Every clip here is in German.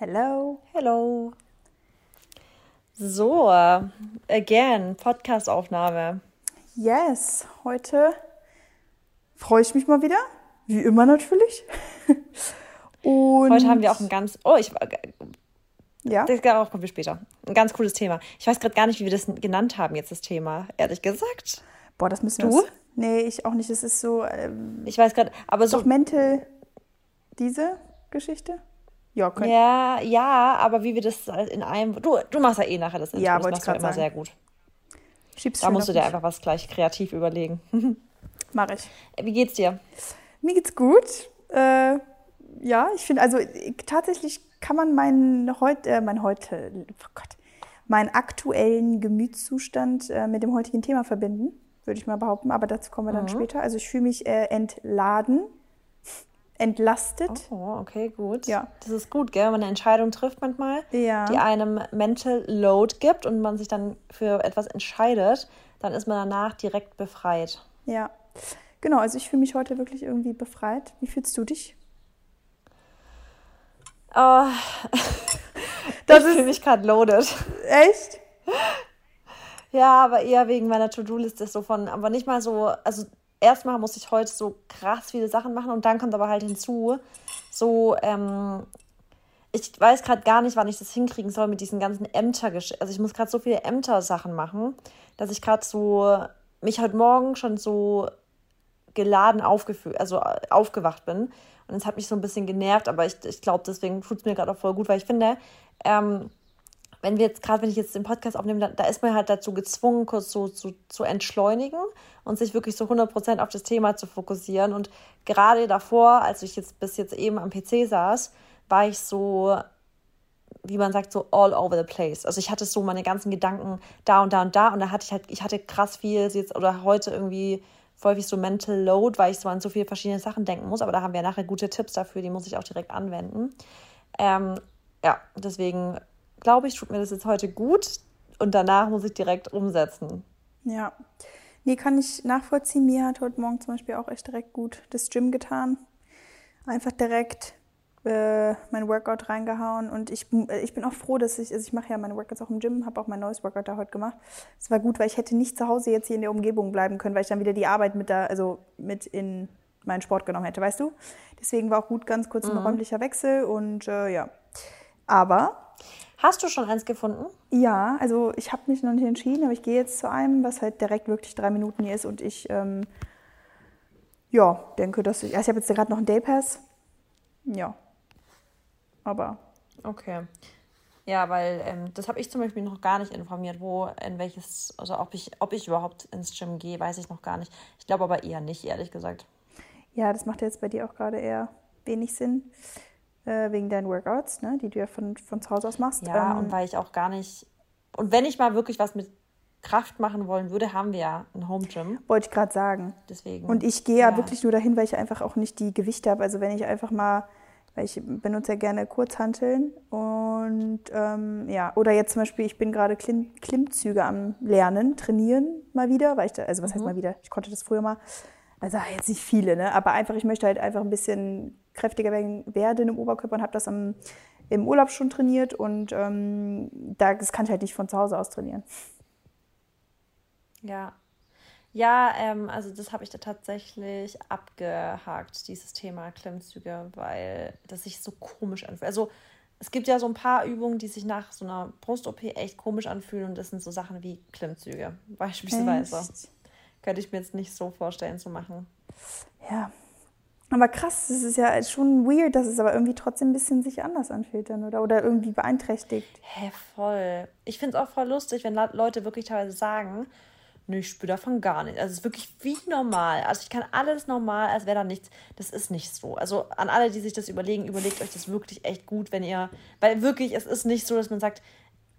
Hello. Hello. So, again, Podcastaufnahme. Yes, heute freue ich mich mal wieder. Wie immer natürlich. Und heute haben wir auch ein ganz. Oh, ich. Ja. Das kommen wir später. Ein ganz cooles Thema. Ich weiß gerade gar nicht, wie wir das genannt haben, jetzt das Thema, ehrlich gesagt. Boah, das müssen wir. Du? Uns, nee, ich auch nicht. Das ist so. Ähm, ich weiß gerade, aber so. Doch Mental. Diese Geschichte? Ja, können. Ja, ja, aber wie wir das in einem. Du, du machst ja eh nachher das Intro. Ja, das machst du immer sagen. sehr gut. Schiebst da musst du dir einfach was gleich kreativ überlegen. Mach ich. Wie geht's dir? Mir geht's gut. Äh, ja, ich finde, also tatsächlich kann man meinen heute, äh, mein heute, oh Gott, meinen aktuellen Gemütszustand äh, mit dem heutigen Thema verbinden, würde ich mal behaupten. Aber dazu kommen wir dann mhm. später. Also ich fühle mich äh, entladen entlastet. Oh, okay, gut. Ja. Das ist gut, gell? wenn man eine Entscheidung trifft manchmal, ja. die einem Mental Load gibt und man sich dann für etwas entscheidet, dann ist man danach direkt befreit. Ja, genau. Also ich fühle mich heute wirklich irgendwie befreit. Wie fühlst du dich? Oh. das ich fühle mich gerade loaded. Echt? Ja, aber eher wegen meiner To-Do-Liste so von, aber nicht mal so, also erstmal muss ich heute so krass viele Sachen machen und dann kommt aber halt hinzu, so, ähm, ich weiß gerade gar nicht, wann ich das hinkriegen soll mit diesen ganzen Ämter. Also ich muss gerade so viele Ämter-Sachen machen, dass ich gerade so mich heute Morgen schon so geladen aufgefühlt, also aufgewacht bin. Und es hat mich so ein bisschen genervt, aber ich, ich glaube, deswegen tut es mir gerade auch voll gut, weil ich finde, ähm, wenn wir jetzt gerade, wenn ich jetzt den Podcast aufnehme, da, da, ist man halt dazu gezwungen, kurz so zu, zu entschleunigen und sich wirklich so 100% auf das Thema zu fokussieren. Und gerade davor, als ich jetzt bis jetzt eben am PC saß, war ich so, wie man sagt, so all over the place. Also ich hatte so meine ganzen Gedanken da und da und da und da hatte ich halt, ich hatte krass viel jetzt oder heute irgendwie häufig so Mental Load, weil ich so an so viele verschiedene Sachen denken muss. Aber da haben wir nachher gute Tipps dafür, die muss ich auch direkt anwenden. Ähm, ja, deswegen glaube ich, tut mir das jetzt heute gut und danach muss ich direkt umsetzen. Ja. Nee, kann ich nachvollziehen. Mir hat heute Morgen zum Beispiel auch echt direkt gut das Gym getan. Einfach direkt äh, mein Workout reingehauen und ich, äh, ich bin auch froh, dass ich, also ich mache ja meine Workouts auch im Gym, habe auch mein neues Workout da heute gemacht. Es war gut, weil ich hätte nicht zu Hause jetzt hier in der Umgebung bleiben können, weil ich dann wieder die Arbeit mit da, also mit in meinen Sport genommen hätte, weißt du? Deswegen war auch gut ganz kurz ein mhm. räumlicher Wechsel und äh, ja. Aber Hast du schon eins gefunden? Ja, also ich habe mich noch nicht entschieden, aber ich gehe jetzt zu einem, was halt direkt wirklich drei Minuten hier ist und ich ähm, ja, denke, dass ich. Also ich habe jetzt gerade noch einen Daypass. Ja. Aber. Okay. Ja, weil ähm, das habe ich zum Beispiel noch gar nicht informiert, wo, in welches, also ob ich, ob ich überhaupt ins Gym gehe, weiß ich noch gar nicht. Ich glaube aber eher nicht, ehrlich gesagt. Ja, das macht jetzt bei dir auch gerade eher wenig Sinn äh, wegen deinen Workouts, ne, die du ja von, von zu Hause aus machst. Ja, ähm, und weil ich auch gar nicht. Und wenn ich mal wirklich was mit Kraft machen wollen würde, haben wir ja ein Home Gym. Wollte ich gerade sagen. Deswegen. Und ich gehe ja. ja wirklich nur dahin, weil ich einfach auch nicht die Gewichte habe. Also wenn ich einfach mal, weil ich benutze ja gerne Kurzhanteln und ähm, ja, oder jetzt zum Beispiel, ich bin gerade Klim Klimmzüge am Lernen, trainieren mal wieder, weil ich da, also was mhm. heißt mal wieder, ich konnte das früher mal. Also jetzt nicht viele, ne? Aber einfach, ich möchte halt einfach ein bisschen kräftiger werden im Oberkörper und habe das am, im Urlaub schon trainiert und ähm, das kann ich halt nicht von zu Hause aus trainieren. Ja. Ja, ähm, also das habe ich da tatsächlich abgehakt, dieses Thema Klimmzüge, weil das sich so komisch anfühlt. Also es gibt ja so ein paar Übungen, die sich nach so einer Brust-OP echt komisch anfühlen und das sind so Sachen wie Klimmzüge beispielsweise. Echt? Könnte ich mir jetzt nicht so vorstellen zu machen. Ja, aber krass, das ist ja schon weird, dass es aber irgendwie trotzdem ein bisschen sich anders anfühlt dann, oder? Oder irgendwie beeinträchtigt. Hä, voll. Ich finde es auch voll lustig, wenn Leute wirklich teilweise sagen, nö, ich spüre davon gar nichts. Also es ist wirklich wie normal. Also ich kann alles normal, als wäre da nichts. Das ist nicht so. Also an alle, die sich das überlegen, überlegt euch das wirklich echt gut, wenn ihr, weil wirklich, es ist nicht so, dass man sagt,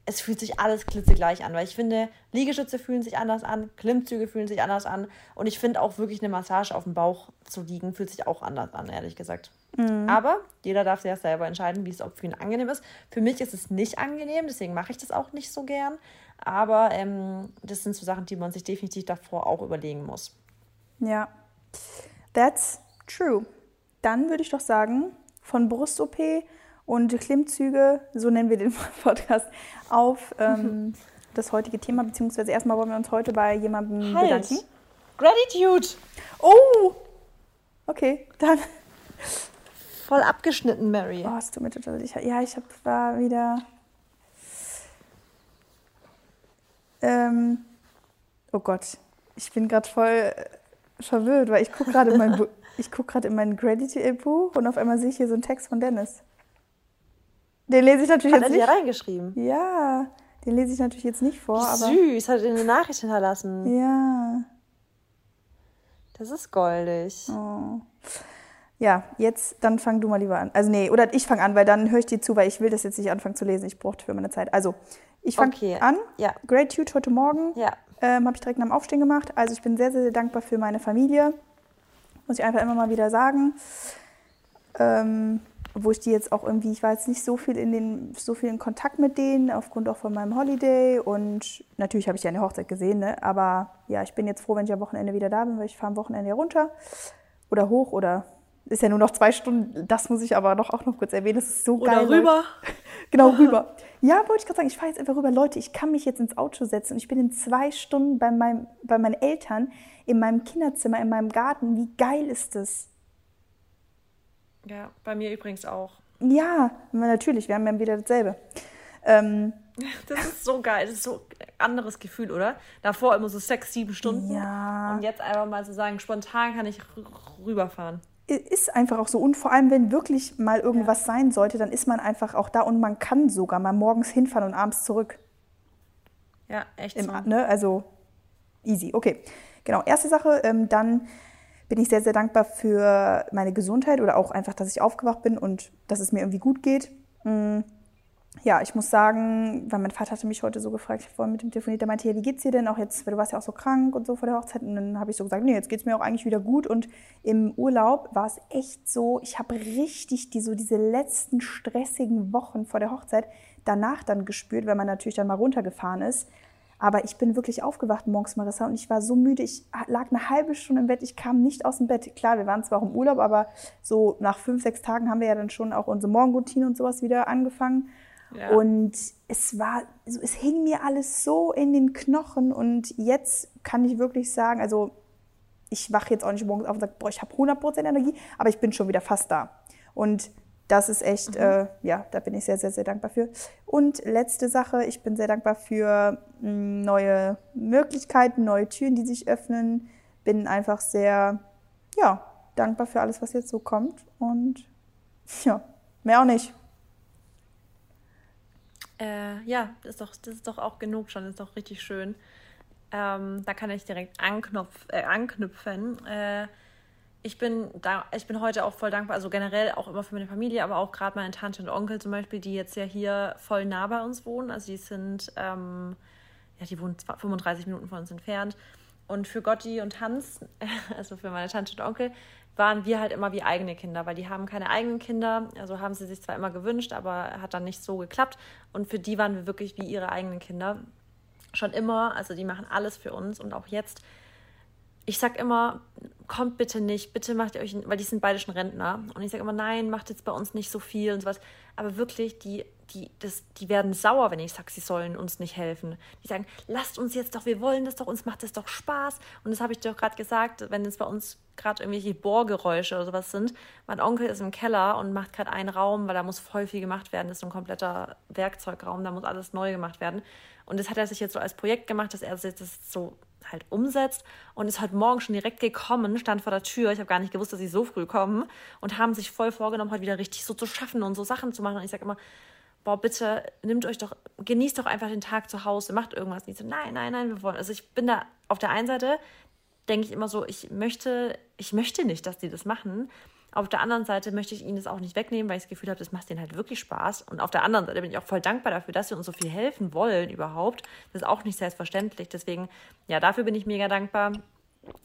es fühlt sich alles klitzegleich an, weil ich finde, Liegestütze fühlen sich anders an, Klimmzüge fühlen sich anders an und ich finde auch wirklich eine Massage auf dem Bauch zu liegen fühlt sich auch anders an, ehrlich gesagt. Mhm. Aber jeder darf sich ja selber entscheiden, wie es auch für ihn angenehm ist. Für mich ist es nicht angenehm, deswegen mache ich das auch nicht so gern. Aber ähm, das sind so Sachen, die man sich definitiv davor auch überlegen muss. Ja, that's true. Dann würde ich doch sagen, von Brust-OP und Klimmzüge, so nennen wir den Podcast, auf ähm, das heutige Thema, beziehungsweise erstmal wollen wir uns heute bei jemandem halt. bedanken. Gratitude! Oh! Okay, dann. Voll abgeschnitten, Mary. Oh, tut mir total leid. Ja, ich hab, war wieder. Ähm, oh Gott, ich bin gerade voll äh, verwirrt, weil ich gucke gerade in mein, guck in mein Gratitude-Buch und auf einmal sehe ich hier so einen Text von Dennis. Den lese ich natürlich hat jetzt nicht. Hat er dir reingeschrieben? Ja, den lese ich natürlich jetzt nicht vor. Süß, hat er eine Nachricht hinterlassen. Ja. Das ist goldig. Oh. Ja, jetzt, dann fang du mal lieber an. Also nee, oder ich fange an, weil dann höre ich dir zu, weil ich will das jetzt nicht anfangen zu lesen. Ich brauchte für meine Zeit. Also, ich fange okay. an. Ja. Gratitude heute Morgen. Ja. Ähm, Habe ich direkt nach dem Aufstehen gemacht. Also ich bin sehr, sehr, sehr dankbar für meine Familie. Muss ich einfach immer mal wieder sagen. Ähm, wo ich die jetzt auch irgendwie, ich war jetzt nicht so viel in den, so viel in Kontakt mit denen, aufgrund auch von meinem Holiday und natürlich habe ich ja eine Hochzeit gesehen, ne? aber ja, ich bin jetzt froh, wenn ich am Wochenende wieder da bin, weil ich fahre am Wochenende runter oder hoch oder ist ja nur noch zwei Stunden, das muss ich aber noch, auch noch kurz erwähnen, das ist so geil. Oder rüber. genau, rüber. Ja, wollte ich gerade sagen, ich fahre jetzt einfach rüber. Leute, ich kann mich jetzt ins Auto setzen und ich bin in zwei Stunden bei, meinem, bei meinen Eltern in meinem Kinderzimmer, in meinem Garten. Wie geil ist das? Ja, bei mir übrigens auch. Ja, natürlich, wir haben ja wieder dasselbe. Ähm, das ist so geil, das ist so ein anderes Gefühl, oder? Davor immer so sechs, sieben Stunden. Ja. Und jetzt einfach mal zu so sagen, spontan kann ich rüberfahren. Ist einfach auch so. Und vor allem, wenn wirklich mal irgendwas ja. sein sollte, dann ist man einfach auch da und man kann sogar mal morgens hinfahren und abends zurück. Ja, echt Im, so. Ne? Also easy. Okay, genau. Erste Sache, ähm, dann bin ich sehr, sehr dankbar für meine Gesundheit oder auch einfach, dass ich aufgewacht bin und dass es mir irgendwie gut geht. Mm, ja, ich muss sagen, weil mein Vater hatte mich heute so gefragt, ich habe vorhin mit ihm telefoniert, der meinte, ja, wie geht's dir denn auch jetzt, weil du warst ja auch so krank und so vor der Hochzeit. Und dann habe ich so gesagt, nee, jetzt geht's mir auch eigentlich wieder gut. Und im Urlaub war es echt so, ich habe richtig die, so diese letzten stressigen Wochen vor der Hochzeit danach dann gespürt, weil man natürlich dann mal runtergefahren ist. Aber ich bin wirklich aufgewacht morgens, Marissa, und ich war so müde. Ich lag eine halbe Stunde im Bett. Ich kam nicht aus dem Bett. Klar, wir waren zwar auch im Urlaub, aber so nach fünf, sechs Tagen haben wir ja dann schon auch unsere Morgenroutine und sowas wieder angefangen. Ja. Und es war, es hing mir alles so in den Knochen. Und jetzt kann ich wirklich sagen, also ich wache jetzt auch nicht morgens auf und sage, boah, ich habe 100% Energie, aber ich bin schon wieder fast da. Und das ist echt, mhm. äh, ja, da bin ich sehr, sehr, sehr dankbar für. Und letzte Sache, ich bin sehr dankbar für mh, hm, neue Möglichkeiten, neue Türen, die sich öffnen. Bin einfach sehr, ja, dankbar für alles, was jetzt so kommt. Und ja, mehr auch nicht. Äh, ja, das ist, doch, das ist doch auch genug schon, das ist doch richtig schön. Ähm, da kann ich direkt äh, anknüpfen. Äh, ich bin da, ich bin heute auch voll dankbar, also generell auch immer für meine Familie, aber auch gerade meine Tante und Onkel zum Beispiel, die jetzt ja hier voll nah bei uns wohnen. Also die sind, ähm, ja, die wohnen 35 Minuten von uns entfernt. Und für Gotti und Hans, also für meine Tante und Onkel, waren wir halt immer wie eigene Kinder, weil die haben keine eigenen Kinder. Also haben sie sich zwar immer gewünscht, aber hat dann nicht so geklappt. Und für die waren wir wirklich wie ihre eigenen Kinder. Schon immer, also die machen alles für uns und auch jetzt ich sag immer, kommt bitte nicht, bitte macht ihr euch, weil die sind beide schon Rentner. Und ich sage immer, nein, macht jetzt bei uns nicht so viel und sowas. Aber wirklich, die, die, das, die werden sauer, wenn ich sage, sie sollen uns nicht helfen. Die sagen, lasst uns jetzt doch, wir wollen das doch, uns macht das doch Spaß. Und das habe ich dir auch gerade gesagt, wenn jetzt bei uns gerade irgendwelche Bohrgeräusche oder sowas sind. Mein Onkel ist im Keller und macht gerade einen Raum, weil da muss voll viel gemacht werden. Das ist so ein kompletter Werkzeugraum, da muss alles neu gemacht werden. Und das hat er sich jetzt so als Projekt gemacht, dass er das so halt umsetzt und ist heute Morgen schon direkt gekommen, stand vor der Tür. Ich habe gar nicht gewusst, dass sie so früh kommen und haben sich voll vorgenommen, heute wieder richtig so zu schaffen und so Sachen zu machen. Und ich sage immer, boah, bitte nimmt euch doch, genießt doch einfach den Tag zu Hause, macht irgendwas nicht so, nein, nein, nein, wir wollen. Also ich bin da auf der einen Seite, denke ich immer so, ich möchte, ich möchte nicht, dass die das machen. Auf der anderen Seite möchte ich ihnen das auch nicht wegnehmen, weil ich das Gefühl habe, das macht denen halt wirklich Spaß. Und auf der anderen Seite bin ich auch voll dankbar dafür, dass sie uns so viel helfen wollen überhaupt. Das ist auch nicht selbstverständlich. Deswegen, ja, dafür bin ich mega dankbar.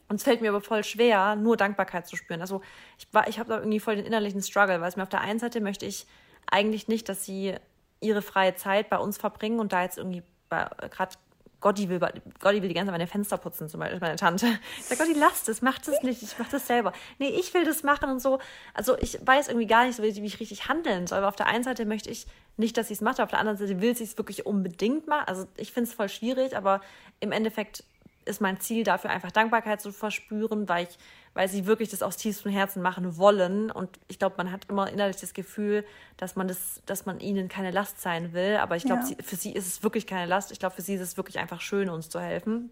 Und es fällt mir aber voll schwer, nur Dankbarkeit zu spüren. Also ich, ich habe da irgendwie voll den innerlichen Struggle, weil es mir auf der einen Seite möchte ich eigentlich nicht, dass sie ihre freie Zeit bei uns verbringen und da jetzt irgendwie gerade Gotti will, Gotti will die ganze Zeit meine Fenster putzen, zum Beispiel meine Tante. Ich sage, Gotti, lass das, mach das nicht, ich mach das selber. Nee, ich will das machen und so. Also ich weiß irgendwie gar nicht so, wie ich richtig handeln soll. Aber auf der einen Seite möchte ich nicht, dass sie es macht, auf der anderen Seite will sie es wirklich unbedingt machen. Also ich finde es voll schwierig, aber im Endeffekt ist mein Ziel dafür einfach Dankbarkeit zu verspüren, weil ich weil sie wirklich das aus tiefstem Herzen machen wollen. Und ich glaube, man hat immer innerlich das Gefühl, dass man das, dass man ihnen keine Last sein will. Aber ich glaube, ja. für sie ist es wirklich keine Last. Ich glaube, für sie ist es wirklich einfach schön, uns zu helfen.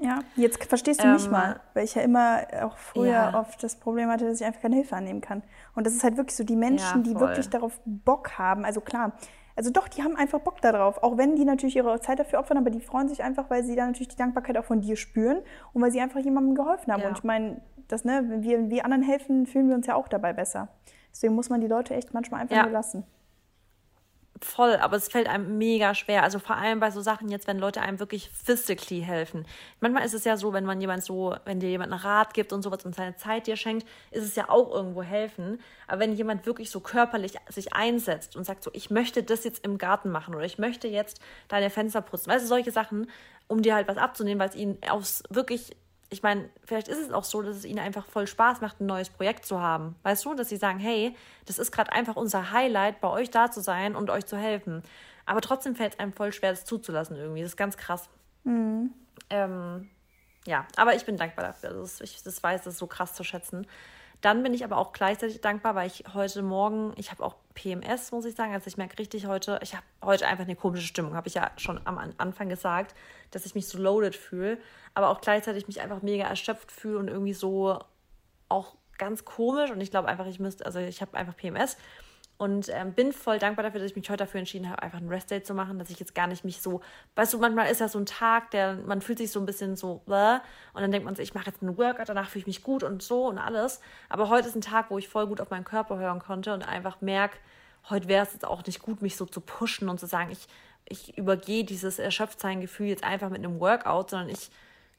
Ja, jetzt verstehst du ähm, mich mal, weil ich ja immer auch früher ja. oft das Problem hatte, dass ich einfach keine Hilfe annehmen kann. Und das ist halt wirklich so die Menschen, ja, die wirklich darauf Bock haben. Also klar, also doch, die haben einfach Bock darauf. Auch wenn die natürlich ihre Zeit dafür opfern, aber die freuen sich einfach, weil sie dann natürlich die Dankbarkeit auch von dir spüren und weil sie einfach jemandem geholfen haben. Ja. Und ich meine, das, ne, wenn wir, wenn wir anderen helfen, fühlen wir uns ja auch dabei besser. Deswegen muss man die Leute echt manchmal einfach ja. nur lassen voll, aber es fällt einem mega schwer. Also vor allem bei so Sachen jetzt, wenn Leute einem wirklich physically helfen. Manchmal ist es ja so, wenn man jemand so, wenn dir jemand einen Rat gibt und sowas und seine Zeit dir schenkt, ist es ja auch irgendwo helfen. Aber wenn jemand wirklich so körperlich sich einsetzt und sagt so, ich möchte das jetzt im Garten machen oder ich möchte jetzt deine Fenster putzen, weißt du, solche Sachen, um dir halt was abzunehmen, weil es ihnen aufs wirklich ich meine, vielleicht ist es auch so, dass es ihnen einfach voll Spaß macht, ein neues Projekt zu haben. Weißt du, dass sie sagen, hey, das ist gerade einfach unser Highlight, bei euch da zu sein und euch zu helfen. Aber trotzdem fällt es einem voll schwer, das zuzulassen irgendwie. Das ist ganz krass. Mhm. Ähm, ja, aber ich bin dankbar dafür. Also ich das weiß, das so krass zu schätzen. Dann bin ich aber auch gleichzeitig dankbar, weil ich heute Morgen, ich habe auch PMS, muss ich sagen. Also ich merke richtig heute, ich habe heute einfach eine komische Stimmung, habe ich ja schon am Anfang gesagt, dass ich mich so loaded fühle, aber auch gleichzeitig mich einfach mega erschöpft fühle und irgendwie so auch ganz komisch. Und ich glaube einfach, ich müsste, also ich habe einfach PMS und ähm, bin voll dankbar dafür, dass ich mich heute dafür entschieden habe, einfach ein Rest-Day zu machen, dass ich jetzt gar nicht mich so, weißt du, manchmal ist ja so ein Tag, der, man fühlt sich so ein bisschen so, bläh, und dann denkt man sich, ich mache jetzt einen Workout, danach fühle ich mich gut und so und alles. Aber heute ist ein Tag, wo ich voll gut auf meinen Körper hören konnte und einfach merke, heute wäre es jetzt auch nicht gut, mich so zu pushen und zu sagen, ich, ich übergehe dieses Erschöpftsein-Gefühl jetzt einfach mit einem Workout, sondern ich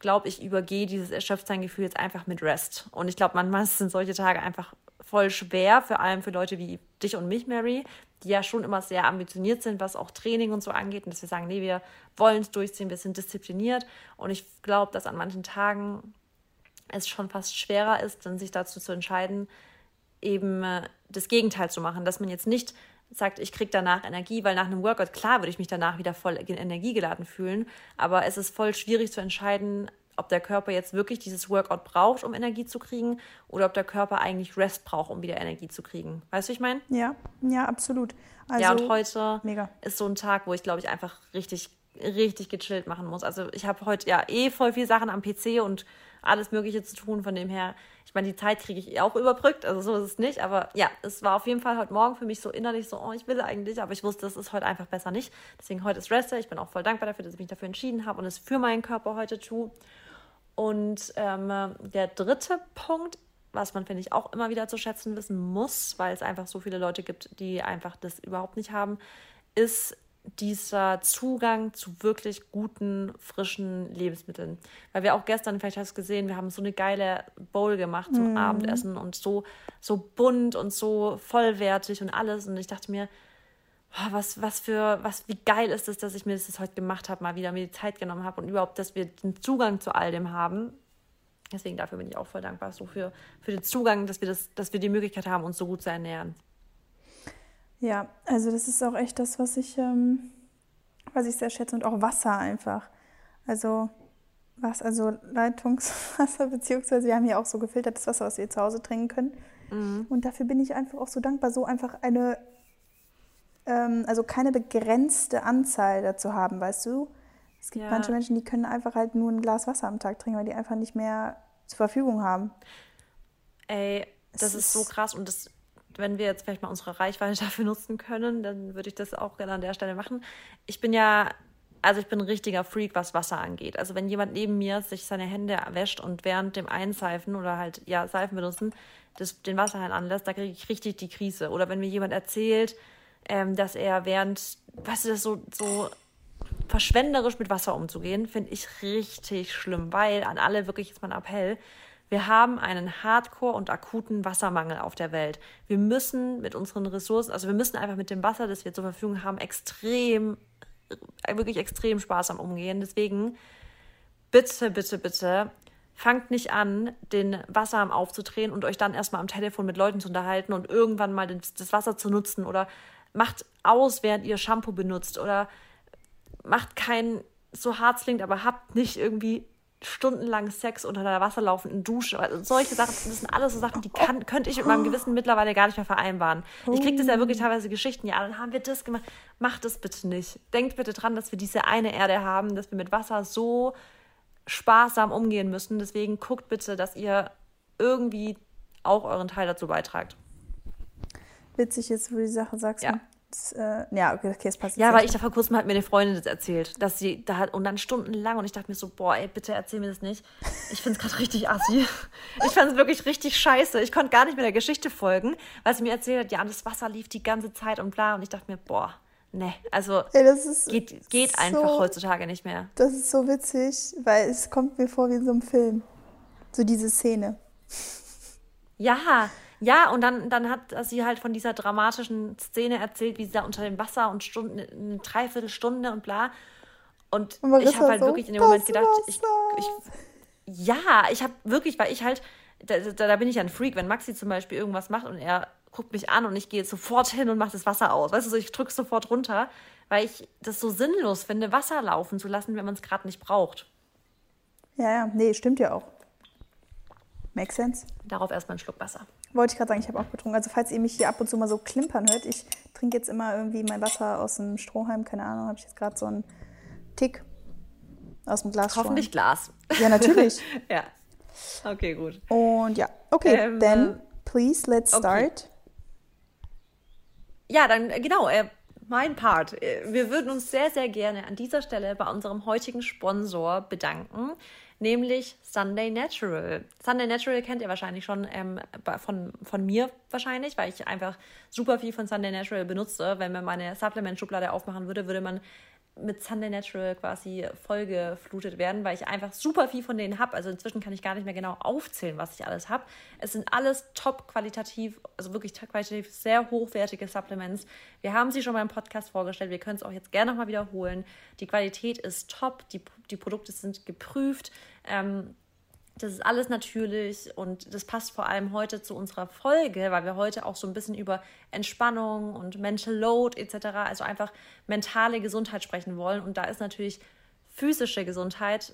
glaube, ich übergehe dieses Erschöpftsein-Gefühl jetzt einfach mit Rest. Und ich glaube, manchmal sind solche Tage einfach voll schwer, vor allem für Leute wie dich und mich, Mary, die ja schon immer sehr ambitioniert sind, was auch Training und so angeht. Und dass wir sagen, nee, wir wollen es durchziehen, wir sind diszipliniert. Und ich glaube, dass an manchen Tagen es schon fast schwerer ist, dann sich dazu zu entscheiden, eben äh, das Gegenteil zu machen, dass man jetzt nicht sagt, ich kriege danach Energie, weil nach einem Workout, klar würde ich mich danach wieder voll energiegeladen fühlen, aber es ist voll schwierig zu entscheiden, ob der Körper jetzt wirklich dieses Workout braucht, um Energie zu kriegen, oder ob der Körper eigentlich Rest braucht, um wieder Energie zu kriegen. Weißt du, ich meine? Ja, ja, absolut. Also, ja, und heute mega. ist so ein Tag, wo ich, glaube ich, einfach richtig, richtig gechillt machen muss. Also ich habe heute ja eh voll viel Sachen am PC und alles Mögliche zu tun. Von dem her, ich meine, die Zeit kriege ich auch überbrückt, also so ist es nicht. Aber ja, es war auf jeden Fall heute Morgen für mich so innerlich so, oh, ich will eigentlich, aber ich wusste, das ist heute einfach besser nicht. Deswegen heute ist Rester. Ich bin auch voll dankbar dafür, dass ich mich dafür entschieden habe und es für meinen Körper heute tue. Und ähm, der dritte Punkt, was man, finde ich, auch immer wieder zu schätzen wissen muss, weil es einfach so viele Leute gibt, die einfach das überhaupt nicht haben, ist dieser Zugang zu wirklich guten, frischen Lebensmitteln. Weil wir auch gestern, vielleicht hast du gesehen, wir haben so eine geile Bowl gemacht zum mm. Abendessen und so, so bunt und so vollwertig und alles. Und ich dachte mir, oh, was, was für, was, wie geil ist es, dass ich mir das heute gemacht habe, mal wieder mir die Zeit genommen habe und überhaupt, dass wir den Zugang zu all dem haben. Deswegen dafür bin ich auch voll dankbar, so für, für den Zugang, dass wir, das, dass wir die Möglichkeit haben, uns so gut zu ernähren. Ja, also das ist auch echt das, was ich, ähm, was ich sehr schätze und auch Wasser einfach. Also was, also Leitungswasser, beziehungsweise wir haben hier auch so gefiltertes Wasser, was wir zu Hause trinken können. Mhm. Und dafür bin ich einfach auch so dankbar, so einfach eine ähm, also keine begrenzte Anzahl dazu haben, weißt du? Es gibt ja. manche Menschen, die können einfach halt nur ein Glas Wasser am Tag trinken, weil die einfach nicht mehr zur Verfügung haben. Ey, das ist, ist so krass und das wenn wir jetzt vielleicht mal unsere Reichweite dafür nutzen können, dann würde ich das auch gerne an der Stelle machen. Ich bin ja, also ich bin ein richtiger Freak, was Wasser angeht. Also wenn jemand neben mir sich seine Hände wäscht und während dem Einseifen oder halt, ja, Seifen benutzen, das, den Wasserhahn anlässt, da kriege ich richtig die Krise. Oder wenn mir jemand erzählt, ähm, dass er während, weißt du, das so, so verschwenderisch mit Wasser umzugehen, finde ich richtig schlimm, weil an alle wirklich jetzt mal ein Appell, wir haben einen Hardcore und akuten Wassermangel auf der Welt. Wir müssen mit unseren Ressourcen, also wir müssen einfach mit dem Wasser, das wir zur Verfügung haben, extrem wirklich extrem sparsam umgehen. Deswegen bitte, bitte, bitte fangt nicht an, den Wasserhahn aufzudrehen und euch dann erstmal am Telefon mit Leuten zu unterhalten und irgendwann mal das Wasser zu nutzen oder macht aus, während ihr Shampoo benutzt oder macht kein so hart klingt, aber habt nicht irgendwie stundenlang Sex unter der wasserlaufenden Dusche. Also solche Sachen, das sind alles so Sachen, die kann, könnte ich mit meinem Gewissen mittlerweile gar nicht mehr vereinbaren. Ich kriege das ja wirklich teilweise Geschichten, ja, dann haben wir das gemacht. Macht das bitte nicht. Denkt bitte dran, dass wir diese eine Erde haben, dass wir mit Wasser so sparsam umgehen müssen. Deswegen guckt bitte, dass ihr irgendwie auch euren Teil dazu beitragt. Witzig ist, wo du die Sache sagst. Ja. Das, äh, ja, okay, es passt. Ja, weil ich da vor kurzem hat mir eine Freundin das erzählt, dass sie da hat und dann stundenlang und ich dachte mir so, boah, ey, bitte erzähl mir das nicht. Ich finde es gerade richtig assi. Ich fand es wirklich richtig scheiße. Ich konnte gar nicht mehr der Geschichte folgen, weil sie mir erzählt hat, ja, das Wasser lief die ganze Zeit und bla und ich dachte mir, boah, ne, also ey, geht, geht so, einfach heutzutage nicht mehr. Das ist so witzig, weil es kommt mir vor wie in so einem Film. So diese Szene. Ja, ja, und dann, dann hat sie halt von dieser dramatischen Szene erzählt, wie sie da unter dem Wasser und Stunden, eine Dreiviertelstunde und bla. Und, und ich habe halt so, wirklich in dem Moment gedacht, ich, ich, ja, ich habe wirklich, weil ich halt, da, da, da, bin ich ein Freak, wenn Maxi zum Beispiel irgendwas macht und er guckt mich an und ich gehe sofort hin und mache das Wasser aus. Weißt du, so, ich drücke sofort runter, weil ich das so sinnlos finde, Wasser laufen zu lassen, wenn man es gerade nicht braucht. Ja, ja, nee, stimmt ja auch. Makes sense. Darauf erstmal einen Schluck Wasser. Wollte ich gerade sagen, ich habe auch getrunken. Also falls ihr mich hier ab und zu mal so klimpern hört, ich trinke jetzt immer irgendwie mein Wasser aus dem Strohhalm, keine Ahnung, habe ich jetzt gerade so einen Tick aus dem Glas. Hoffentlich Glas. Ja, natürlich. ja. Okay, gut. Und ja, okay, ähm, then please let's start. Ja, dann äh, genau, äh, mein Part. Äh, wir würden uns sehr, sehr gerne an dieser Stelle bei unserem heutigen Sponsor bedanken nämlich Sunday Natural. Sunday Natural kennt ihr wahrscheinlich schon ähm, von, von mir wahrscheinlich, weil ich einfach super viel von Sunday Natural benutze. Wenn man meine Supplement-Schublade aufmachen würde, würde man mit Sunday Natural quasi vollgeflutet werden, weil ich einfach super viel von denen habe. Also inzwischen kann ich gar nicht mehr genau aufzählen, was ich alles habe. Es sind alles top qualitativ, also wirklich qualitativ sehr hochwertige Supplements. Wir haben sie schon beim Podcast vorgestellt. Wir können es auch jetzt gerne nochmal wiederholen. Die Qualität ist top. Die, die Produkte sind geprüft. Ähm, das ist alles natürlich und das passt vor allem heute zu unserer Folge, weil wir heute auch so ein bisschen über Entspannung und Mental Load etc., also einfach mentale Gesundheit sprechen wollen. Und da ist natürlich physische Gesundheit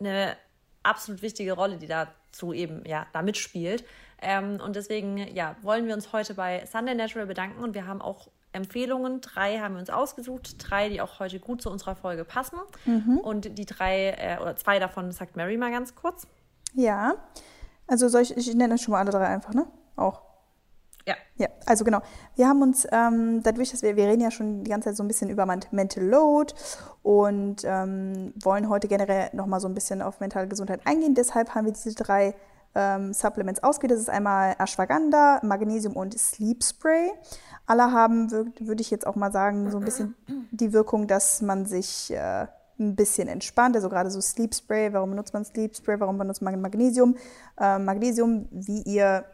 eine absolut wichtige Rolle, die dazu eben ja da mitspielt. Ähm, und deswegen ja wollen wir uns heute bei Sunday Natural bedanken und wir haben auch Empfehlungen. Drei haben wir uns ausgesucht, drei, die auch heute gut zu unserer Folge passen. Mhm. Und die drei äh, oder zwei davon sagt Mary mal ganz kurz. Ja, also soll ich, ich nenne schon mal alle drei einfach, ne? Auch. Ja. Ja, also genau. Wir haben uns ähm, dadurch, dass wir, wir reden ja schon die ganze Zeit so ein bisschen über Mental Load und ähm, wollen heute generell nochmal so ein bisschen auf mentale Gesundheit eingehen. Deshalb haben wir diese drei ähm, Supplements ausgewählt. Das ist einmal Ashwagandha, Magnesium und Sleep Spray. Alle haben, würde ich jetzt auch mal sagen, so ein bisschen die Wirkung, dass man sich äh, ein bisschen entspannt. Also gerade so Sleep Spray. Warum benutzt man Sleep Spray? Warum benutzt man Magnesium? Äh, Magnesium, wie ihr